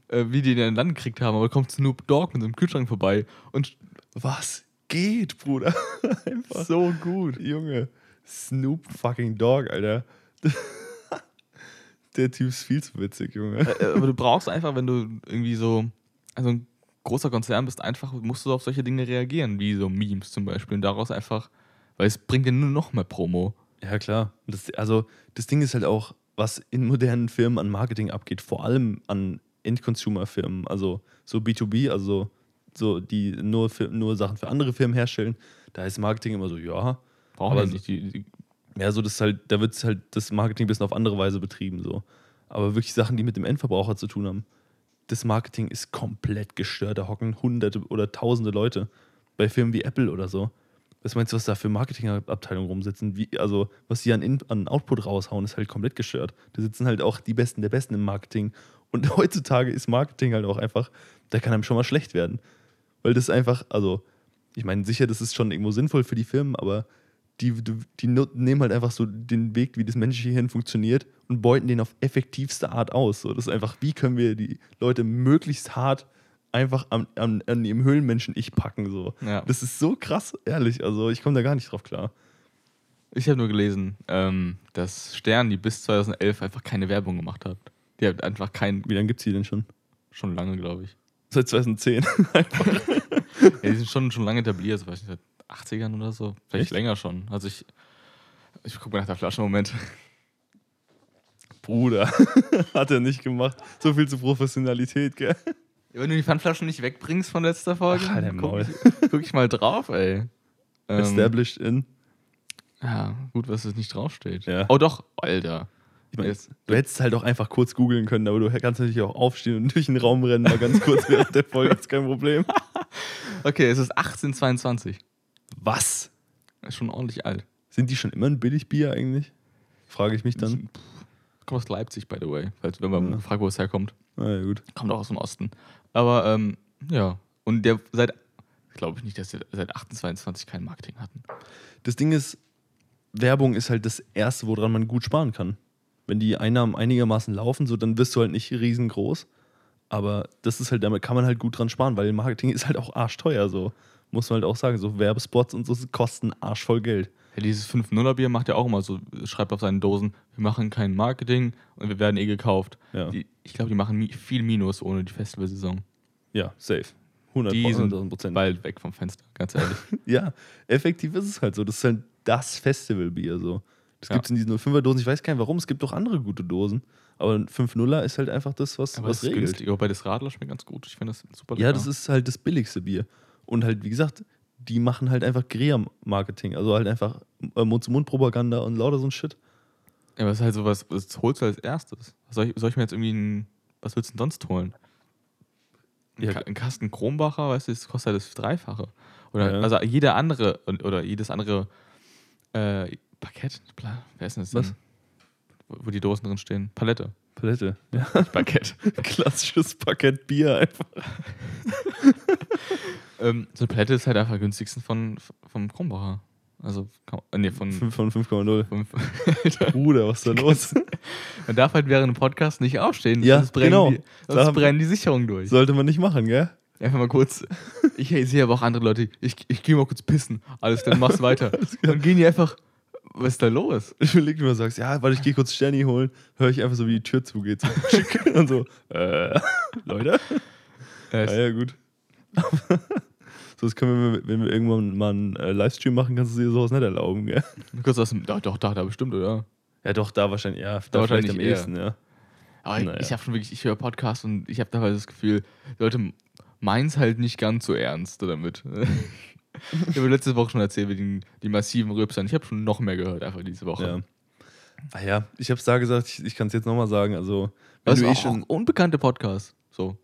äh, wie die den dann gekriegt haben, aber kommt Snoop Dogg mit so einem Kühlschrank vorbei und Was geht, Bruder? Einfach. so gut. Junge. Snoop fucking Dog, Alter. Der Typ ist viel zu witzig, Junge. Äh, aber du brauchst einfach, wenn du irgendwie so, also ein großer Konzern bist, einfach musst du auf solche Dinge reagieren, wie so Memes zum Beispiel. Und daraus einfach, weil es bringt dir nur noch mehr Promo. Ja, klar. Das, also, das Ding ist halt auch, was in modernen Firmen an Marketing abgeht, vor allem an End-Consumer-Firmen, also so B2B, also so, die nur, für, nur Sachen für andere Firmen herstellen, da ist Marketing immer so, ja. Brauchen Aber nicht. Die, die, Ja, so das halt, da wird halt das Marketing ein bisschen auf andere Weise betrieben, so. Aber wirklich Sachen, die mit dem Endverbraucher zu tun haben, das Marketing ist komplett gestört. Da hocken hunderte oder tausende Leute bei Firmen wie Apple oder so. Was meinst du, was da für Marketingabteilungen rumsitzen? Wie, also, was die an, In an Output raushauen, ist halt komplett gestört. Da sitzen halt auch die Besten der Besten im Marketing. Und heutzutage ist Marketing halt auch einfach, da kann einem schon mal schlecht werden. Weil das einfach, also, ich meine, sicher, das ist schon irgendwo sinnvoll für die Firmen, aber die, die, nehmen halt einfach so den Weg, wie das menschliche Hirn funktioniert und beuten den auf effektivste Art aus. So, das ist einfach, wie können wir die Leute möglichst hart einfach an, an, an ihrem Höhlenmenschen-Ich packen. So. ja. Das ist so krass, ehrlich. Also ich komme da gar nicht drauf klar. Ich habe nur gelesen, ähm, dass Stern, die bis 2011 einfach keine Werbung gemacht hat. Die hat einfach kein, Wie lange gibt es die denn schon? schon lange, glaube ich. Seit 2010. Ja, die sind schon, schon lange etabliert, so weiß ich nicht, seit 80ern oder so. Vielleicht Echt? länger schon. Also ich, ich gucke mal nach der Flasche, Moment. Bruder, hat er nicht gemacht. So viel zu Professionalität, gell? Wenn du die Pfandflaschen nicht wegbringst von letzter Folge, Ach, halt guck, ich, guck ich mal drauf, ey. Ähm, Established in. ja, gut, was es nicht draufsteht. Ja. Oh doch, Alter. Ich mein, Jetzt- du hättest halt auch einfach kurz googeln können, aber du kannst natürlich auch aufstehen und durch den Raum rennen, mal ganz kurz während der Folge, ist kein Problem. Okay, es ist 1822. Was? Ist schon ordentlich alt. Sind die schon immer ein Billigbier eigentlich? Frage ich mich dann. Kommt aus Leipzig, by the way. Falls, wenn man Ja. fragt, wo es herkommt. Na ja, gut. Kommt auch aus dem Osten. Aber, ähm, ja. Und der seit, glaube ich nicht, dass der seit 1822 kein Marketing hatten. Das Ding ist, Werbung ist halt das Erste, woran man gut sparen kann. Wenn die Einnahmen einigermaßen laufen, so, dann wirst du halt nicht riesengroß. Aber das ist halt, damit kann man halt gut dran sparen, weil Marketing ist halt auch arschteuer, so. Muss man halt auch sagen. So Werbespots und so kosten arschvoll Geld. Ja, dieses 5-0er-Bier macht ja auch immer so, schreibt auf seinen Dosen, wir machen kein Marketing und wir werden eh gekauft. Ja, Die, ich glaube, die machen viel Minus ohne die Festivalsaison. ja safe. 100 Die sind 100.000 Prozent. bald weg vom Fenster, ganz ehrlich. Ja, effektiv ist es halt so. Das ist halt das Festivalbier so. Das Ja. gibt es in diesen 05er Dosen. Ich weiß gar nicht warum. Es gibt auch andere gute Dosen. Aber ein 5-0er ist halt einfach das, was, Aber was es ist regelt. günstig. Wobei das Radler schmeckt ganz gut. Ich finde das super Ja, das ist halt das billigste Bier. Und halt, wie gesagt, die machen halt einfach Guerilla-Marketing. Also halt einfach äh, Mund-zu-Mund-Propaganda und lauter so ein Shit. Ja, aber es ist halt sowas, das holst du als erstes. Soll ich, soll ich mir jetzt irgendwie ein, was willst du denn sonst holen? Ein, Ja. Ka ein Kasten Kronbacher, weißt du, das kostet halt das Dreifache. Oder, Ja. also jeder andere, oder jedes andere äh, Parkett, wer ist denn das Was? Wo, wo die Dosen drin stehen. Palette. Palette. Ja. Parkett. Klassisches Parkett Bier einfach. ähm, so eine Palette ist halt einfach am günstigsten von, vom Kronbacher. Also, äh, nee, von 5 von 5,0. fünf. Bruder, was ist da los? Man darf halt während dem Podcast nicht aufstehen, Ja, sonst brennen, genau. die, sonst Da- brennen die Sicherungen durch. Sollte man nicht machen, gell? Einfach mal kurz. Ich sehe aber auch andere Leute, ich, ich gehe mal kurz pissen. Alles, dann mach's weiter. Dann gehen die einfach. Was ist da los? Ich überlege, wenn du sagst, ja, warte, ich gehe kurz Sterni holen, höre ich einfach so, wie die Tür zugeht. So, und so, äh, Leute? Äh, Ja, ja, gut. So, das können wir, wenn wir irgendwann mal einen äh, Livestream machen, kannst du dir sowas nicht erlauben, gell? kurz aus dem. Doch, doch, da, da bestimmt, oder? Ja, doch, da wahrscheinlich, ja, da, wahrscheinlich vielleicht am eher. ehesten, ja. Aber ich- Naja. ich habe schon wirklich, ich höre Podcasts und ich habe dabei das Gefühl, Leute meins halt nicht ganz so ernst damit. ich habe letzte Woche schon erzählt, wie die, die massiven Rülpsern. Ich habe schon noch mehr gehört, einfach diese Woche. ja. Ah ja, ich hab's da gesagt, ich, ich kann es jetzt nochmal sagen, also, wenn Also du eh schon... unbekannte Podcasts. So.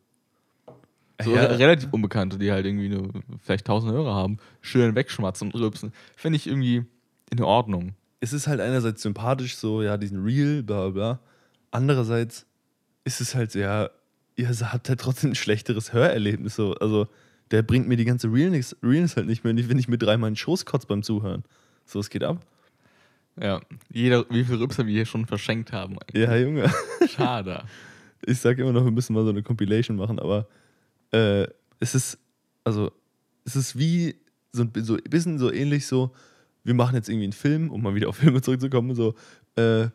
So ja, re- relativ unbekannte, die halt irgendwie nur vielleicht 1000 Hörer haben, schön wegschmatzen und rülpsen. Finde ich irgendwie in Ordnung. es ist halt einerseits sympathisch, so, ja, diesen Real, bla bla. Andererseits ist es halt so, ja, ihr habt halt trotzdem ein schlechteres Hörerlebnis, so. Also, der bringt mir die ganze Realness, Realness halt nicht mehr, wenn ich mir dreimal in Schoß kotze beim Zuhören. So, es geht ab. Ja, jeder, wie viele Rülpser wir hier schon verschenkt haben. eigentlich. Ja, Junge. Schade. Ich sag immer noch, wir müssen mal so eine Compilation machen, aber äh, es ist, also, es ist wie so ein bisschen so ähnlich so, wir machen jetzt irgendwie einen Film, um mal wieder auf Filme zurückzukommen, so, äh,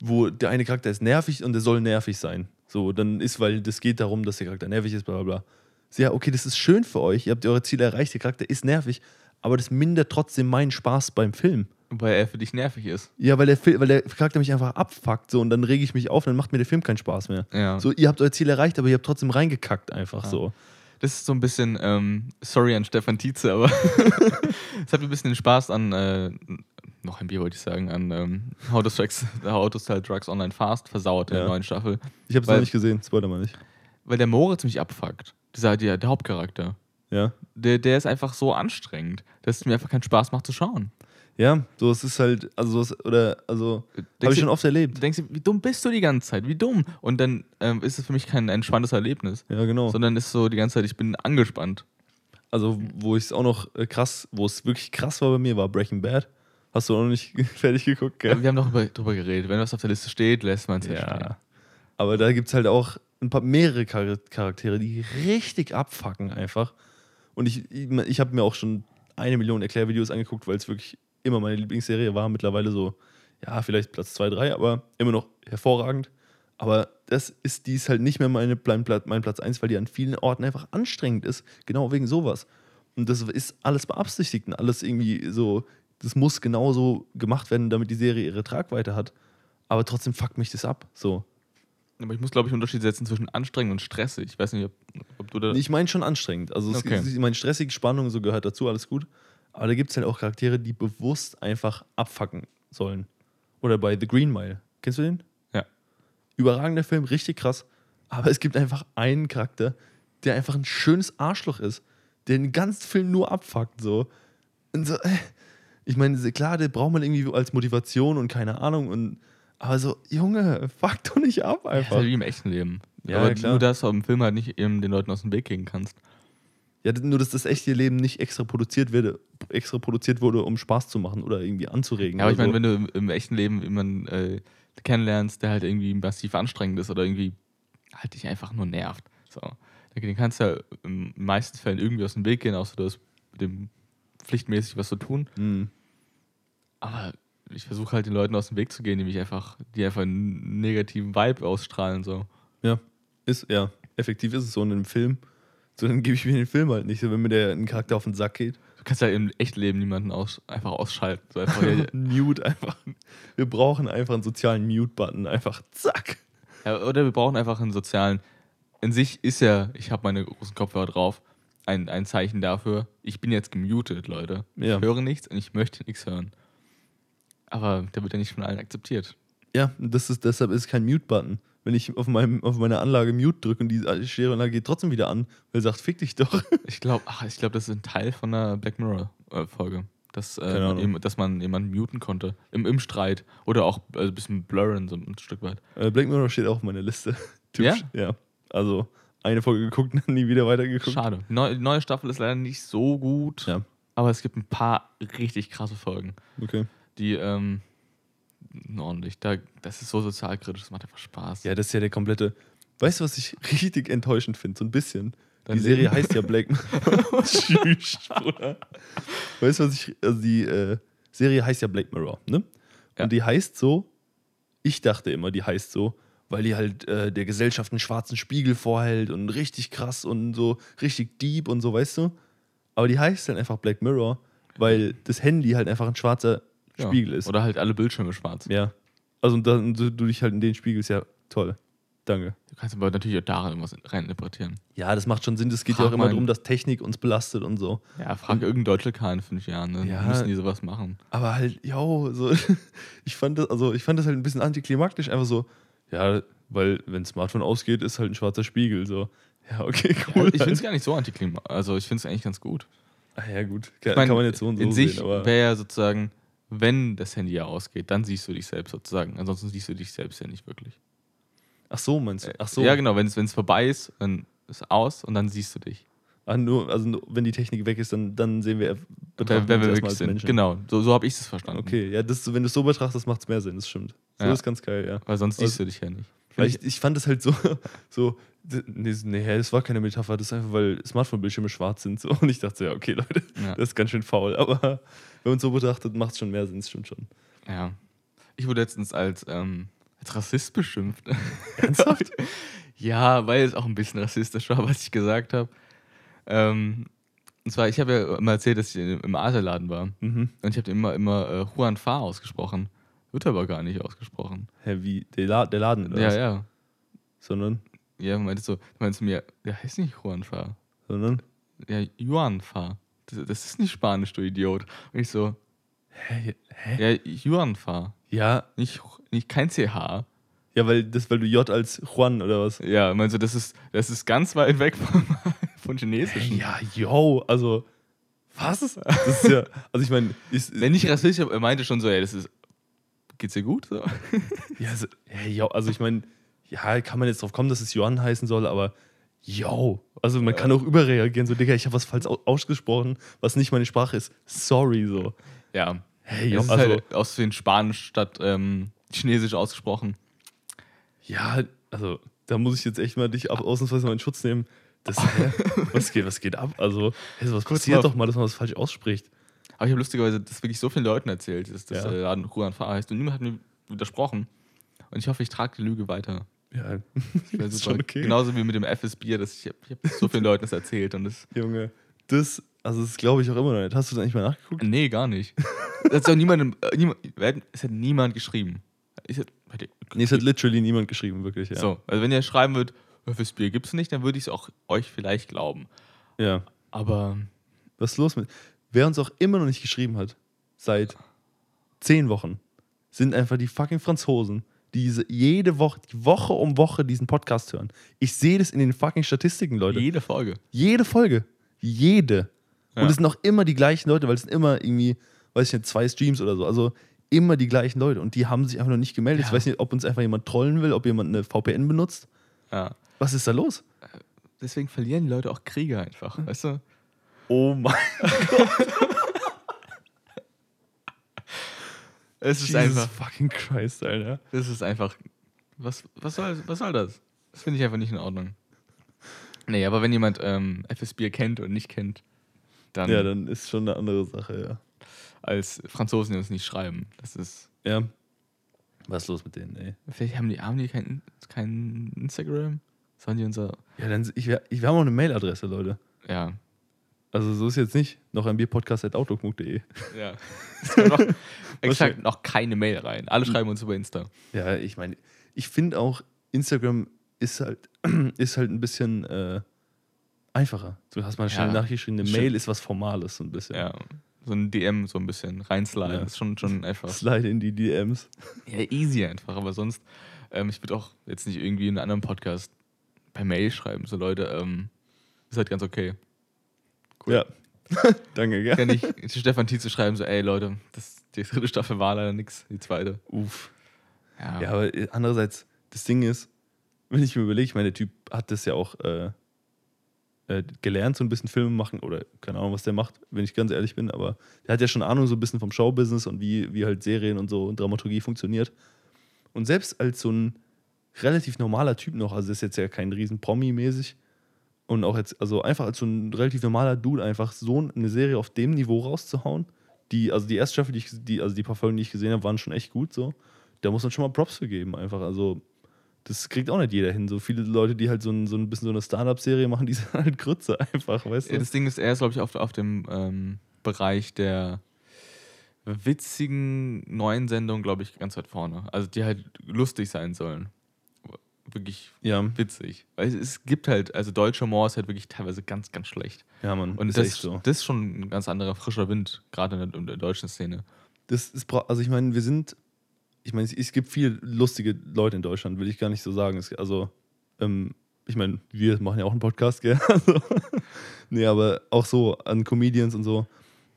wo der eine Charakter ist nervig und der soll nervig sein. So, dann ist, weil das geht darum, dass der Charakter nervig ist, bla bla bla. So, ja, okay, das ist schön für euch, ihr habt eure Ziele erreicht, der Charakter ist nervig, aber das mindert trotzdem meinen Spaß beim Film. Weil er für dich nervig ist. Ja, weil der, Fil- weil der Charakter mich einfach abfuckt, so, und dann rege ich mich auf, dann macht mir der Film keinen Spaß mehr. Ja. So, ihr habt euer Ziel erreicht, aber ihr habt trotzdem reingekackt einfach Ja. so. Das ist so ein bisschen, ähm, sorry an Stefan Tietze, aber es hat mir ein bisschen den Spaß an, äh, noch ein Bier wollte ich sagen, an ähm, How, to Drugs, How to Sell Drugs Online Fast versaut in Ja. der neuen Staffel. Ich hab's Weil- noch nicht gesehen, spoiler mal nicht. Weil der Moritz mich abfuckt. Dieser, der, der Hauptcharakter. Ja. Der, der ist einfach so anstrengend, dass es mir einfach keinen Spaß macht zu schauen. Ja, so es ist halt, also es, oder, also, habe ich schon du, oft du erlebt. denkst, dir, wie dumm bist du die ganze Zeit? Wie dumm? Und dann ähm, ist es für mich kein entspanntes Erlebnis, Ja, genau. sondern ist so die ganze Zeit, ich bin angespannt. Also, wo ich es auch noch äh, krass, wo es wirklich krass war bei mir, war Breaking Bad. Hast du auch noch nicht fertig geguckt, gell? Wir haben über, drüber geredet. Wenn was auf der Liste steht, lässt man es halt stehen. Ja. Aber da gibt es halt auch ein paar mehrere Char- Charaktere, die richtig abfacken einfach. Und ich, ich, ich habe mir auch schon eine Million Erklärvideos angeguckt, weil es wirklich immer meine Lieblingsserie war. Mittlerweile so, ja, vielleicht Platz 2, 3, aber immer noch hervorragend. Aber das ist, die ist halt nicht mehr meine, mein, Platz, mein Platz 1, weil die an vielen Orten einfach anstrengend ist. Genau wegen sowas. Und das ist alles beabsichtigt und alles irgendwie so, das muss genauso gemacht werden, damit die Serie ihre Tragweite hat. Aber trotzdem fuckt mich das ab. So. Aber ich muss, glaube ich, einen Unterschied setzen zwischen anstrengend und stressig. Ich weiß nicht, ob, ob du da. Ich meine schon anstrengend. Also, es, Okay. ich meine, stressige Spannung so gehört dazu, alles gut. Aber da gibt es halt auch Charaktere, die bewusst einfach abfacken sollen. Oder bei The Green Mile. Kennst du den? Ja. Überragender Film, richtig krass. Aber es gibt einfach einen Charakter, der einfach ein schönes Arschloch ist. der den ganzen Film nur abfuckt, so. Und so, äh, ich meine, klar, der braucht man irgendwie als Motivation und keine Ahnung und aber so, Junge, fuck doch nicht ab Ja, ist einfach. halt wie im echten Leben. Ja, Aber klar. nur, dass du im Film halt nicht eben den Leuten aus dem Weg gehen kannst. Ja, nur dass das echte Leben nicht extra produziert wurde, extra produziert wurde, um Spaß zu machen oder irgendwie anzuregen. Ja, aber ich meine, so. wenn du im, im echten Leben jemanden äh, kennenlernst, der halt irgendwie massiv anstrengend ist oder irgendwie halt dich einfach nur nervt. So. Den kannst du ja in den meisten Fällen irgendwie aus dem Weg gehen, außer du hast mit dem pflichtmäßig was zu tun. Hm. Aber ich versuche halt den Leuten aus dem Weg zu gehen, die mich einfach, die einfach einen negativen Vibe ausstrahlen. So. Ja, ist, ja, effektiv ist es so in einem Film. So, dann gebe ich mir den Film halt nicht, so wenn mir der ein Charakter auf den Sack geht. Du kannst ja im echten Leben niemanden aus, einfach ausschalten. So einfach, Mute einfach. Wir brauchen einfach einen sozialen Mute-Button. Einfach zack. Ja, oder wir brauchen einfach einen sozialen. In sich ist ja, ich habe meine großen Kopfhörer drauf, ein, ein Zeichen dafür, ich bin jetzt gemutet, Leute. Ja. Ich höre nichts und ich möchte nichts hören. Aber der wird ja nicht von allen akzeptiert. Ja, das ist, deshalb ist es kein Mute-Button. Wenn ich auf, meinem, auf meiner Anlage Mute drücke und die Stereoanlage geht trotzdem wieder an, weil er sagt, fick dich doch. Ich glaube, ich glaube, das ist ein Teil von einer Black Mirror-Folge. Dass, äh, man dass man jemanden muten konnte. Im, im Streit. Oder auch also ein bisschen blurren, so ein Stück weit. Äh, Black Mirror steht auch auf meiner Liste. Ja? Ja. Also eine Folge geguckt, dann nie wieder weitergeguckt. Schade. Die neue, die neue Staffel ist leider nicht so gut. Ja, Aber es gibt ein paar richtig krasse Folgen. okay. die ähm, ordentlich. Da, das ist so sozialkritisch, das macht einfach Spaß. Ja, das ist ja der komplette. Weißt du, was ich richtig enttäuschend finde? So ein bisschen. Dein die Serie Leben? heißt ja Black Mirror. Tschüss, Bruder. Weißt du, was ich. Also die äh, Serie heißt ja Black Mirror, ne? Ja. Und die heißt so. Ich dachte immer, die heißt so, weil die halt äh, der Gesellschaft einen schwarzen Spiegel vorhält und richtig krass und so richtig deep und so, weißt du? Aber die heißt dann einfach Black Mirror, weil das Handy halt einfach ein schwarzer Ja. Spiegel ist. Oder halt alle Bildschirme schwarz. Ja. Also und dann du, du dich halt in den spiegelst, ja, toll. Danke. Du kannst aber natürlich auch darin irgendwas reininterpretieren. Ja, das macht schon Sinn. Es geht Frag ja auch immer darum, dass Technik uns belastet und so. Ja, frag irgendeinen Deutschlekar in fünf Jahren, ne? Ja. müssen die sowas machen. Aber halt, yo, so, ich fand das, also ich fand das halt ein bisschen antiklimaktisch, einfach so, ja, weil wenn ein Smartphone ausgeht, ist halt ein schwarzer Spiegel. So, ja, okay, cool. ich finde es gar nicht so antiklima. Also ich finde es eigentlich ganz gut. Ah, ja, gut. Kann, Ich mein, kann man jetzt so und so in sich sehen, wäre ja sozusagen, wenn das Handy ja ausgeht, dann siehst du dich selbst sozusagen. Ansonsten siehst du dich selbst ja nicht wirklich. Ach so, meinst du? Ach so. Ja, genau, wenn es vorbei ist, dann ist aus und dann siehst du dich. Ah, nur, also nur, wenn die Technik weg ist, dann, dann sehen wir, Wenn, betrachten wenn wir wirklich als sind. Menschen. Genau, so, so habe ich es verstanden. Okay, ja, das, wenn du es so betrachtest, macht es mehr Sinn, das stimmt. So Ja. ist ganz geil, ja. Weil sonst Also- siehst du dich ja nicht. Weil ich, ich fand es halt so, so, nee, nee, das war keine Metapher, das ist einfach, weil Smartphone-Bildschirme schwarz sind. So. Und ich dachte so, ja, okay, Leute, Ja. das ist ganz schön faul. Aber wenn man es so betrachtet, macht es schon mehr Sinn, das stimmt schon. Ja. Ich wurde letztens als, ähm, als Rassist beschimpft. Ernsthaft? ja, weil es auch ein bisschen rassistisch war, was ich gesagt habe. Ähm, und zwar, ich habe ja immer erzählt, dass ich im Asialaden war. mhm. Und ich habe immer, immer äh, Huan Fa ausgesprochen. Wird aber gar nicht ausgesprochen. Hä, wie, der, La der Laden oder ja, was? ja. Sondern, Ja, meinte so, meinte zu mir, der heißt nicht Huan Fa. sondern, Ja, Yuan Fa. Das, das ist nicht Spanisch, du Idiot. Und ich so, hä, hä? ja, Yuan Fa. Ja, Nicht, nicht kein CH. ja, weil, das, weil du J als Juan oder was? Ja, meinst du, das ist, das ist ganz weit weg von, von Chinesischen. Ja, yo, also, was? Das ist ja, also ich meine, Wenn nicht rassistisch, aber er meinte schon so, ey, das ist. Geht's dir gut? So. Ja, also, ja, yo, also ich meine, ja, kann man jetzt drauf kommen, dass es Johann heißen soll, aber yo, also man kann auch überreagieren, so, Digga, ich habe was falsch au- ausgesprochen, was nicht meine Sprache ist. Sorry, so. Ja. Hey, yo, ist also, halt aus den Spanisch statt ähm, Chinesisch ausgesprochen. ja, also, da muss ich jetzt echt mal dich ab, ausnahmsweise mal in Schutz nehmen. Das, was, geht, was geht ab? Also, hey, sowas passiert doch mal, dass man was falsch ausspricht. Aber ich habe lustigerweise das wirklich so vielen Leuten erzählt, dass das Ja. äh, Ruan Fa heißt und niemand hat mir widersprochen. Und ich hoffe, ich trage die Lüge weiter. Ja, Das ist schon okay. Genauso wie mit dem FS Bier, das ich ich hab so vielen Leuten das erzählt und das. Junge, das, also das glaube ich auch immer noch nicht. Hast du das eigentlich mal nachgeguckt? Nee, gar nicht. Das hat auch niemand, äh, niemand, es hat niemand geschrieben. Hätte, hätte, Nee, es hat literally niemand geschrieben, wirklich, ja. So, also wenn ihr schreiben würdet, FS Bier gibt es nicht, dann würde ich es auch euch vielleicht glauben. Ja. Aber Was ist los mit. Wer uns auch immer noch nicht geschrieben hat, seit zehn Wochen, sind einfach die fucking Franzosen, die diese jede Woche, die Woche um Woche diesen Podcast hören. Ich sehe das in den fucking Statistiken, Leute. jede Folge. Jede Folge. Jede. Ja. Und es sind auch immer die gleichen Leute, weil es sind immer irgendwie, weiß ich nicht, zwei Streams oder so. Also immer die gleichen Leute. Und die haben sich einfach noch nicht gemeldet. Ja. Ich weiß nicht, ob uns einfach jemand trollen will, ob jemand eine VPN benutzt. Ja. Was ist da los? Deswegen verlieren die Leute auch Kriege einfach, weißt du? Oh mein Es ist Jesus einfach, fucking Christ, Alter. es ist einfach, was, was, soll, was soll das? Das finde ich einfach nicht in Ordnung. Nee, aber wenn jemand ähm, FSB kennt und nicht kennt, dann, Ja, dann ist schon eine andere Sache, ja. als Franzosen, die uns nicht schreiben. Das ist, Ja. Was ist los mit denen, ey? vielleicht haben die, haben die kein, kein Instagram? Sollen die unser, Ja, dann, ich, wir, ich, wir haben auch eine Mailadresse, Leute. ja, Also so ist jetzt nicht. Noch ein Bierpodcast.outlook.de. Ja. Noch, exakt noch keine Mail rein. Alle schreiben uns über Insta. Ja, ich meine, ich finde auch, Instagram ist halt, ist halt ein bisschen äh, einfacher. Du hast mal schnell Ja, nachgeschrieben, eine. Mail ist was Formales, so ein bisschen. Ja. So ein DM so ein bisschen reinsliden. Ja. Ist schon, schon einfach. Slide in die DMs. Ja, easy einfach. Aber sonst, ähm, ich würde auch jetzt nicht irgendwie in einem anderen Podcast per Mail schreiben. So Leute, ähm, ist halt ganz okay. Cool. Ja. Danke, gell? Kann ich zu Stefan Tietze schreiben, so, ey Leute, das, die dritte Staffel war leider nix, die zweite. Uff. Ja, Ja, aber äh, andererseits, das Ding ist, wenn ich mir überlege, ich meine, der Typ hat das ja auch äh, äh, gelernt, so ein bisschen Filme machen oder keine Ahnung, was der macht, wenn ich ganz ehrlich bin, aber der hat ja schon Ahnung so ein bisschen vom Showbusiness und wie, wie halt Serien und so und Dramaturgie funktioniert. Und selbst als so ein relativ normaler Typ noch, also das ist jetzt ja kein riesen Promi-mäßig und auch jetzt, also einfach als so ein relativ normaler Dude einfach so eine Serie auf dem Niveau rauszuhauen, die, also die erste Staffel, die, ich, die, also die paar Folgen, die ich gesehen habe, waren schon echt gut so. Da muss man schon mal Props für geben, einfach. Also, das kriegt auch nicht jeder hin. So viele Leute, die halt so ein, so ein bisschen so eine Startup-Serie machen, die sind halt Grütze einfach, weißt du? Das Ding ist, er ist, glaube ich, auf, auf dem ähm, Bereich der witzigen neuen Sendungen, glaube ich, ganz weit vorne. Also die halt lustig sein sollen. Wirklich ja, witzig. Weil es, gibt halt, also deutscher Humor ist halt wirklich teilweise ganz, ganz schlecht. ja, Mann. Und ist das, echt so. das ist schon ein ganz anderer frischer Wind, gerade in der, in der deutschen Szene. Das ist, also ich meine, wir sind, ich meine, es, es gibt viele lustige Leute in Deutschland, will ich gar nicht so sagen. Es, also, ähm, ich meine, wir machen ja auch einen Podcast, gell? Also, nee, aber auch so an Comedians und so.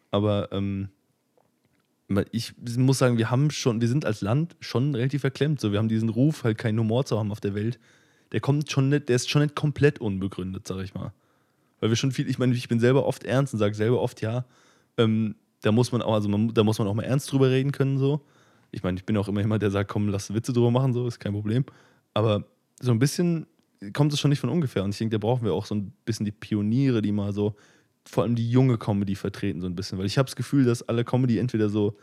Aber ähm, ich muss sagen, wir haben schon, wir sind als Land schon relativ verklemmt. So, wir haben diesen Ruf, halt keinen Humor zu haben auf der Welt. Der kommt schon nicht, der ist schon nicht komplett unbegründet, sag ich mal. Weil wir schon viel, ich meine, ich bin selber oft ernst und sage selber oft, ja, ähm, da muss man auch, also man, da muss man auch mal ernst drüber reden können, so. Ich meine, ich bin auch immer jemand, der sagt, komm, lass Witze drüber machen, so, ist kein Problem. Aber so ein bisschen kommt es schon nicht von ungefähr. Und ich denke, da brauchen wir auch so ein bisschen die Pioniere, die mal so, vor allem die junge Comedy vertreten, so ein bisschen. Weil ich habe das Gefühl, dass alle Comedy entweder so,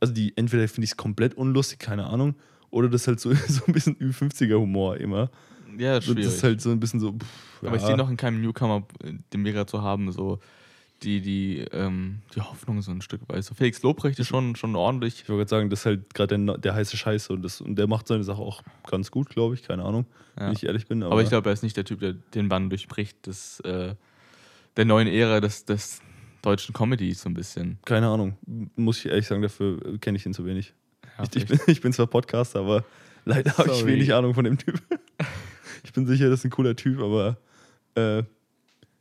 also die, entweder finde ich es komplett unlustig, keine Ahnung, oder das ist halt so, so ein bisschen Ü50er-Humor immer. Ja, das Und das schwierig. ist halt so ein bisschen so. Pff, Aber ich ja. sehe noch in keinem Newcomer, äh, den wir gerade so haben, so die, die, ähm, die Hoffnung so ein Stück weit. So Felix Lobrecht ist schon, schon ordentlich. Ich wollte gerade sagen, das ist halt gerade der, der heiße Scheiß und, das, und der macht seine Sache auch ganz gut, glaube ich. Keine Ahnung, Ja. wenn ich ehrlich bin. Aber, Aber ich glaube, er ist nicht der Typ, der den Bann durchbricht, des, äh, der neuen Ära des, des deutschen Comedies so ein bisschen. keine Ahnung. Muss ich ehrlich sagen, dafür kenne ich ihn zu wenig. Ja, ich, ich, bin, ich bin zwar Podcaster, aber leider habe ich wenig Ahnung von dem Typ. ich bin sicher, das ist ein cooler Typ, aber äh,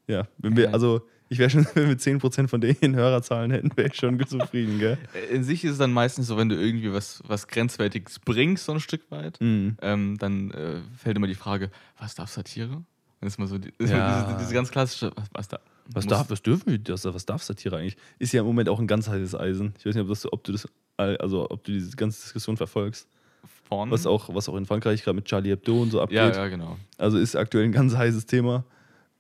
ja, wenn wir, also ich wäre schon, wenn wir 10% von den Hörerzahlen hätten, wäre ich schon zufrieden, gell? Äh, In sich ist es dann meistens so, wenn du irgendwie was, was Grenzwertiges bringst, so ein Stück weit, Mhm. ähm, dann äh, fällt immer die Frage, was darf Satire? Das ist mal so die, Ja. diese, diese ganz klassische, was, da? Was, darf, was dürfen wir, das, was darf Satire eigentlich? Ist ja im Moment auch ein ganz heißes Eisen. Ich weiß nicht, ob, das, ob du das, also ob du diese ganze Diskussion verfolgst. Vorn? Was auch, was auch in Frankreich gerade mit Charlie Hebdo und so abgeht. ja, ja, genau. Also ist aktuell ein ganz heißes Thema.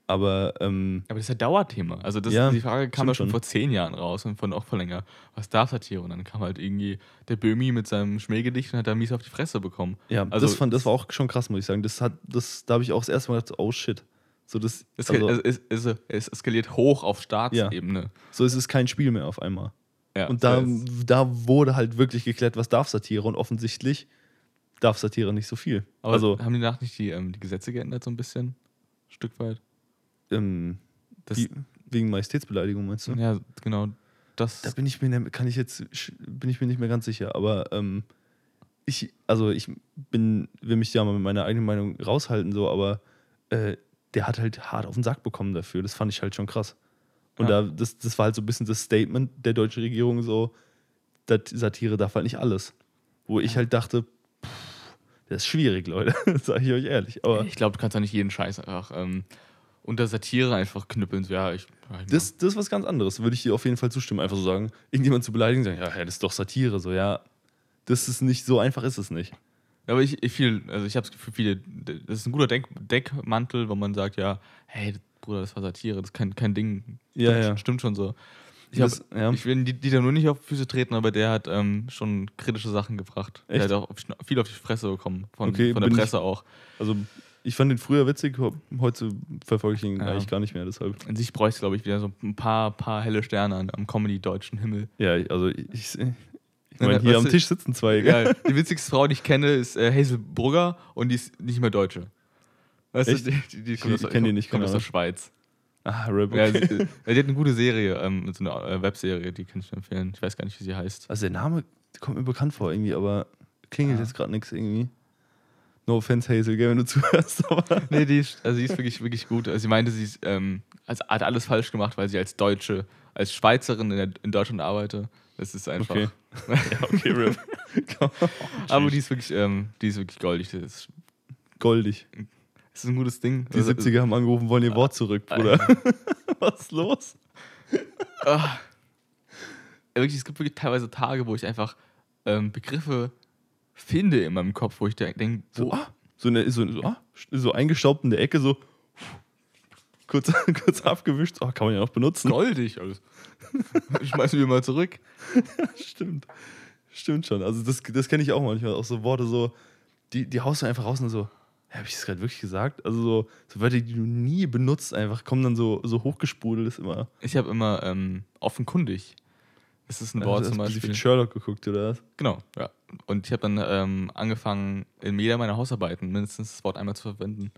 Aber ähm, Aber das ist ja Dauerthema. Also das, Ja, die Frage kam ja schon schon. vor zehn Jahren raus und von auch vor länger. Was darf Satire? Und dann kam halt irgendwie der Böhmi mit seinem Schmähgedicht und hat da mies auf die Fresse bekommen. ja, Also- das, fand, das war auch schon krass, muss ich sagen. Das hat, das, da habe ich auch das erste Mal gedacht, oh shit. So, das, Es, also, es, es, es, es eskaliert hoch auf Staatsebene. so ist es kein Spiel mehr auf einmal. Ja, Und da, da wurde halt wirklich geklärt, was darf Satire. Und offensichtlich darf Satire nicht so viel. aber also, haben die nach nicht die, ähm, die Gesetze geändert, so ein bisschen? Ein Stück weit? Ähm, Das, wie, wegen Majestätsbeleidigung, meinst du? Ja, genau. Das, Da bin ich mir, kann ich jetzt, bin ich mir nicht mehr ganz sicher, aber ähm, ich, also ich bin, will mich ja mal mit meiner eigenen Meinung raushalten, so, aber äh, der hat halt hart auf den Sack bekommen dafür. Das fand ich halt schon krass. Und Ja. da, das, das war halt so ein bisschen das Statement der deutschen Regierung, so, Satire darf halt nicht alles. Wo ich halt dachte, pff, das ist schwierig, Leute, sage ich euch ehrlich. Aber Ich glaube, du kannst ja nicht jeden Scheiß einfach ähm, unter Satire einfach knüppeln. So, Ja, ich, ja, ich das, das ist was ganz anderes, würde ich dir auf jeden Fall zustimmen. Einfach so sagen, irgendjemand zu beleidigen, sagen, ja, ja, das ist doch Satire. So, ja, das ist nicht, so einfach ist es nicht. Aber ich, ich viel, also ich habe das Gefühl, viele, das ist ein guter Denk Deckmantel, wo man sagt, ja, hey, Bruder, das war Satire, das ist kein, kein Ding. Ja, stimmt, ja. stimmt schon so. Ich, hab, Das- ja. ich will Dieter nur nicht auf die Füße treten, aber der hat ähm, schon kritische Sachen gebracht. Echt? Der hat auch viel auf die Fresse bekommen, von, Okay, von der bin ich- Presse auch. Also, ich fand ihn früher witzig, heute verfolge ich ihn Ja. eigentlich gar nicht mehr, deshalb. An sich bräuchte es, glaube ich, wieder so ein paar, paar helle Sterne an, am Comedy-deutschen Himmel. Ja, also ich, ich Ja, meine, hier am Tisch sitzen zwei, gell? Ja, die witzigste Frau, die ich kenne, ist äh, Hazel Brugger und die ist nicht mehr Deutsche. Weißt Echt? du, die, die, kommt Ich aus, kenn die nicht, kommt aus der. Schweiz. Ah, Rap, Ja, okay. sie, äh, die hat eine gute Serie, ähm, so eine äh, Webserie, die kann ich empfehlen. Ich weiß gar nicht, wie sie heißt. Also der Name kommt mir bekannt vor irgendwie, aber klingelt Ja. jetzt gerade nichts irgendwie. No offense, Hazel, gell, wenn du zuhörst. Nee, die ist, also die ist wirklich, wirklich gut. Also sie meinte, sie ist, ähm, also hat alles falsch gemacht, weil sie als Deutsche, als Schweizerin in, der, in Deutschland arbeitet. Das ist einfach. Okay. ja, okay, Rap. Aber die ist wirklich, ähm, die ist wirklich goldig. Das ist, Goldig. das ist ein gutes Ding. Die Also, 70er haben angerufen, wollen ihr Wort zurück, Bruder. Was ist los? Ja, wirklich, es gibt wirklich teilweise Tage, wo ich einfach ähm, Begriffe finde in meinem Kopf, wo ich denke, So, ah, so, eine, so, so, ah, so eingestaubt in der Ecke, so kurz, kurz abgewischt. Oh, kann man ja noch benutzen. goldig. Also, ich schmeiß mir mal zurück. Stimmt. Stimmt schon. Also das, das kenne ich auch manchmal. Auch so Worte so, die, die haust du einfach raus und so, habe ich das gerade wirklich gesagt? Also so, so Wörter, die du nie benutzt, einfach kommen dann so, so hochgesprudelt ist immer. Ich habe immer ähm, offenkundig. Das ist ein Wort Also, zum hast du Beispiel. viel Sherlock geguckt, oder was? Genau, ja. Und ich habe dann ähm, angefangen, in jeder meiner Hausarbeiten mindestens das Wort einmal zu verwenden.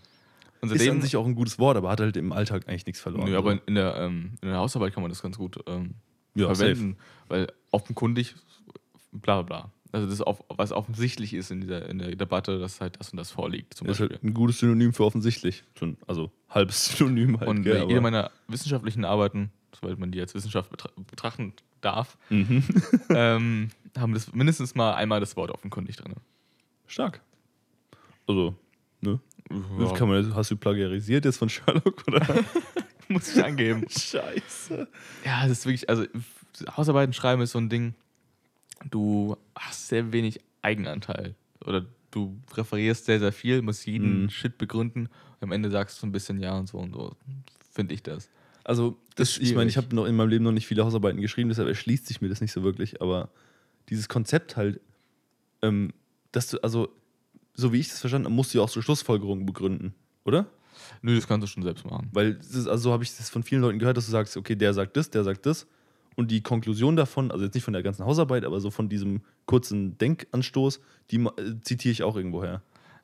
Und Ist seitdem, an sich auch ein gutes Wort, aber hat halt im Alltag eigentlich nichts verloren. Nö, aber in, in, der, ähm, in der Hausarbeit kann man das ganz gut ähm, ja, verwenden. Weil offenkundig, bla bla bla. Also das, auf, was offensichtlich ist in, dieser, in der Debatte, dass halt das und das vorliegt, zum Ist Beispiel. halt ein gutes Synonym für offensichtlich. Also halbes Synonym halt. und gell, äh, jede aber- meiner wissenschaftlichen Arbeiten, soweit man die als Wissenschaft betra betrachten darf, Mhm. ähm, haben das mindestens mal einmal das Wort offenkundig drin. Stark. Also, ne? Ja, Kann man, hast du plagiarisiert jetzt von Sherlock oder? muss ich angeben. Scheiße. Ja, das ist wirklich, also Hausarbeiten schreiben ist so ein Ding, du hast sehr wenig Eigenanteil. Oder du referierst sehr, sehr viel, musst jeden Mhm. Shit begründen und am Ende sagst du so ein bisschen ja und so und so. Finde ich das. Also, das, ich meine, ich habe noch in meinem Leben noch nicht viele Hausarbeiten geschrieben, deshalb erschließt sich mir das nicht so wirklich. Aber dieses Konzept halt, ähm, dass du, also, so wie ich das verstanden habe, musst du ja auch so Schlussfolgerungen begründen, oder? Nö, das kannst du schon selbst machen. Weil, ist, also so habe ich das von vielen Leuten gehört, dass du sagst, okay, der sagt das, der sagt das. Und die Konklusion davon, also jetzt nicht von der ganzen Hausarbeit, aber so von diesem kurzen Denkanstoß, die äh, zitiere ich auch irgendwo her.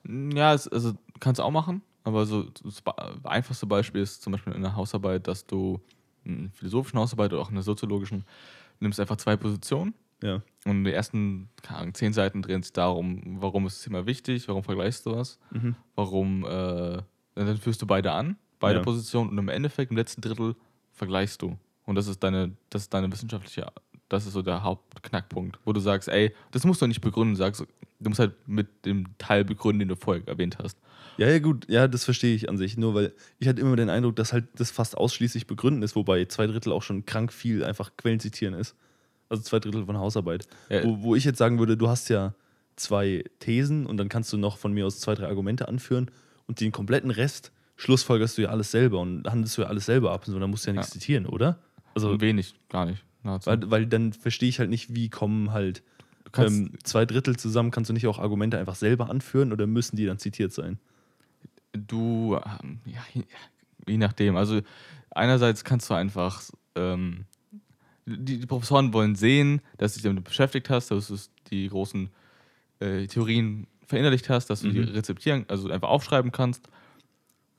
Ja, also kannst du auch machen, aber so das einfachste Beispiel ist zum Beispiel in der Hausarbeit, dass du in einer philosophischen Hausarbeit oder auch in der soziologischen nimmst einfach zwei Positionen Ja. und die ersten Ahnung, zehn Seiten drehen sich darum, warum ist das Thema wichtig, warum vergleichst du was, Mhm. warum, äh, dann führst du beide an, beide Ja. Positionen und im Endeffekt, im letzten Drittel, vergleichst du. Und das ist deine, das ist deine wissenschaftliche, das ist so der Hauptknackpunkt, wo du sagst, ey, das musst du nicht begründen, du sagst, du musst halt mit dem Teil begründen, den du vorher erwähnt hast. Ja, ja, gut, ja, das verstehe ich an sich. Nur weil ich hatte immer den Eindruck, dass halt das fast ausschließlich begründen ist, wobei zwei Drittel auch schon krank viel einfach Quellen zitieren ist. Also zwei Drittel von Hausarbeit. Ja. Wo, wo ich jetzt sagen würde, du hast ja zwei Thesen und dann kannst du noch von mir aus zwei, drei Argumente anführen und den kompletten Rest schlussfolgerst du ja alles selber und handelst du ja alles selber ab. Und so, dann musst du ja nichts Ja. zitieren, oder? Also, wenig, gar nicht. Nahezu. weil, weil dann verstehe ich halt nicht, wie kommen halt ähm, zwei Drittel zusammen, kannst du nicht auch Argumente einfach selber anführen oder müssen die dann zitiert sein? du, ähm, ja, je- nachdem. Also einerseits kannst du einfach, ähm, die, die Professoren wollen sehen, dass du dich damit beschäftigt hast, dass du die großen äh, Theorien verinnerlicht hast, dass du die Mhm. rezeptieren, also einfach aufschreiben kannst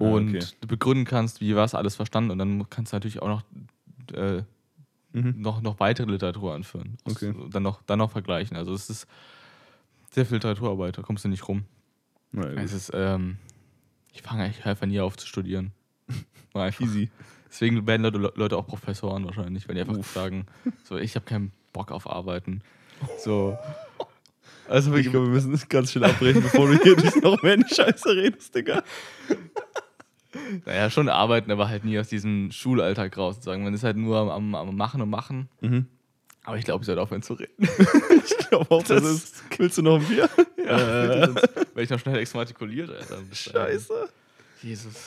Ah, und okay. du begründen kannst, wie was alles verstanden und dann kannst du natürlich auch noch äh, Mhm. noch, noch weitere Literatur anführen. Okay. Also dann, noch, dann noch vergleichen. Also es ist sehr viel Literaturarbeit, da kommst du nicht rum. Ja, Es ist, ähm, ich fange eigentlich einfach nie auf zu studieren. War einfach, Easy. Deswegen werden Leute, Leute auch Professoren wahrscheinlich, wenn die einfach sagen, so, ich habe keinen Bock auf Arbeiten. So. Also ich glaube, wir müssen das ganz schnell abbrechen, bevor du hier durch noch mehr in die Scheiße redest, Digga. Naja, schon arbeiten, aber halt nie aus diesem Schulalltag raus. Sozusagen. Man ist halt nur am, am, am Machen und Machen. Mhm. Aber ich glaube, ich sollte aufhören zu reden. Ich glaube auch, das, Das- ist. Willst du noch ein Bier? Ja, bitte, sonst ich noch schnell exmatrikuliert, Alter. Scheiße. Jesus.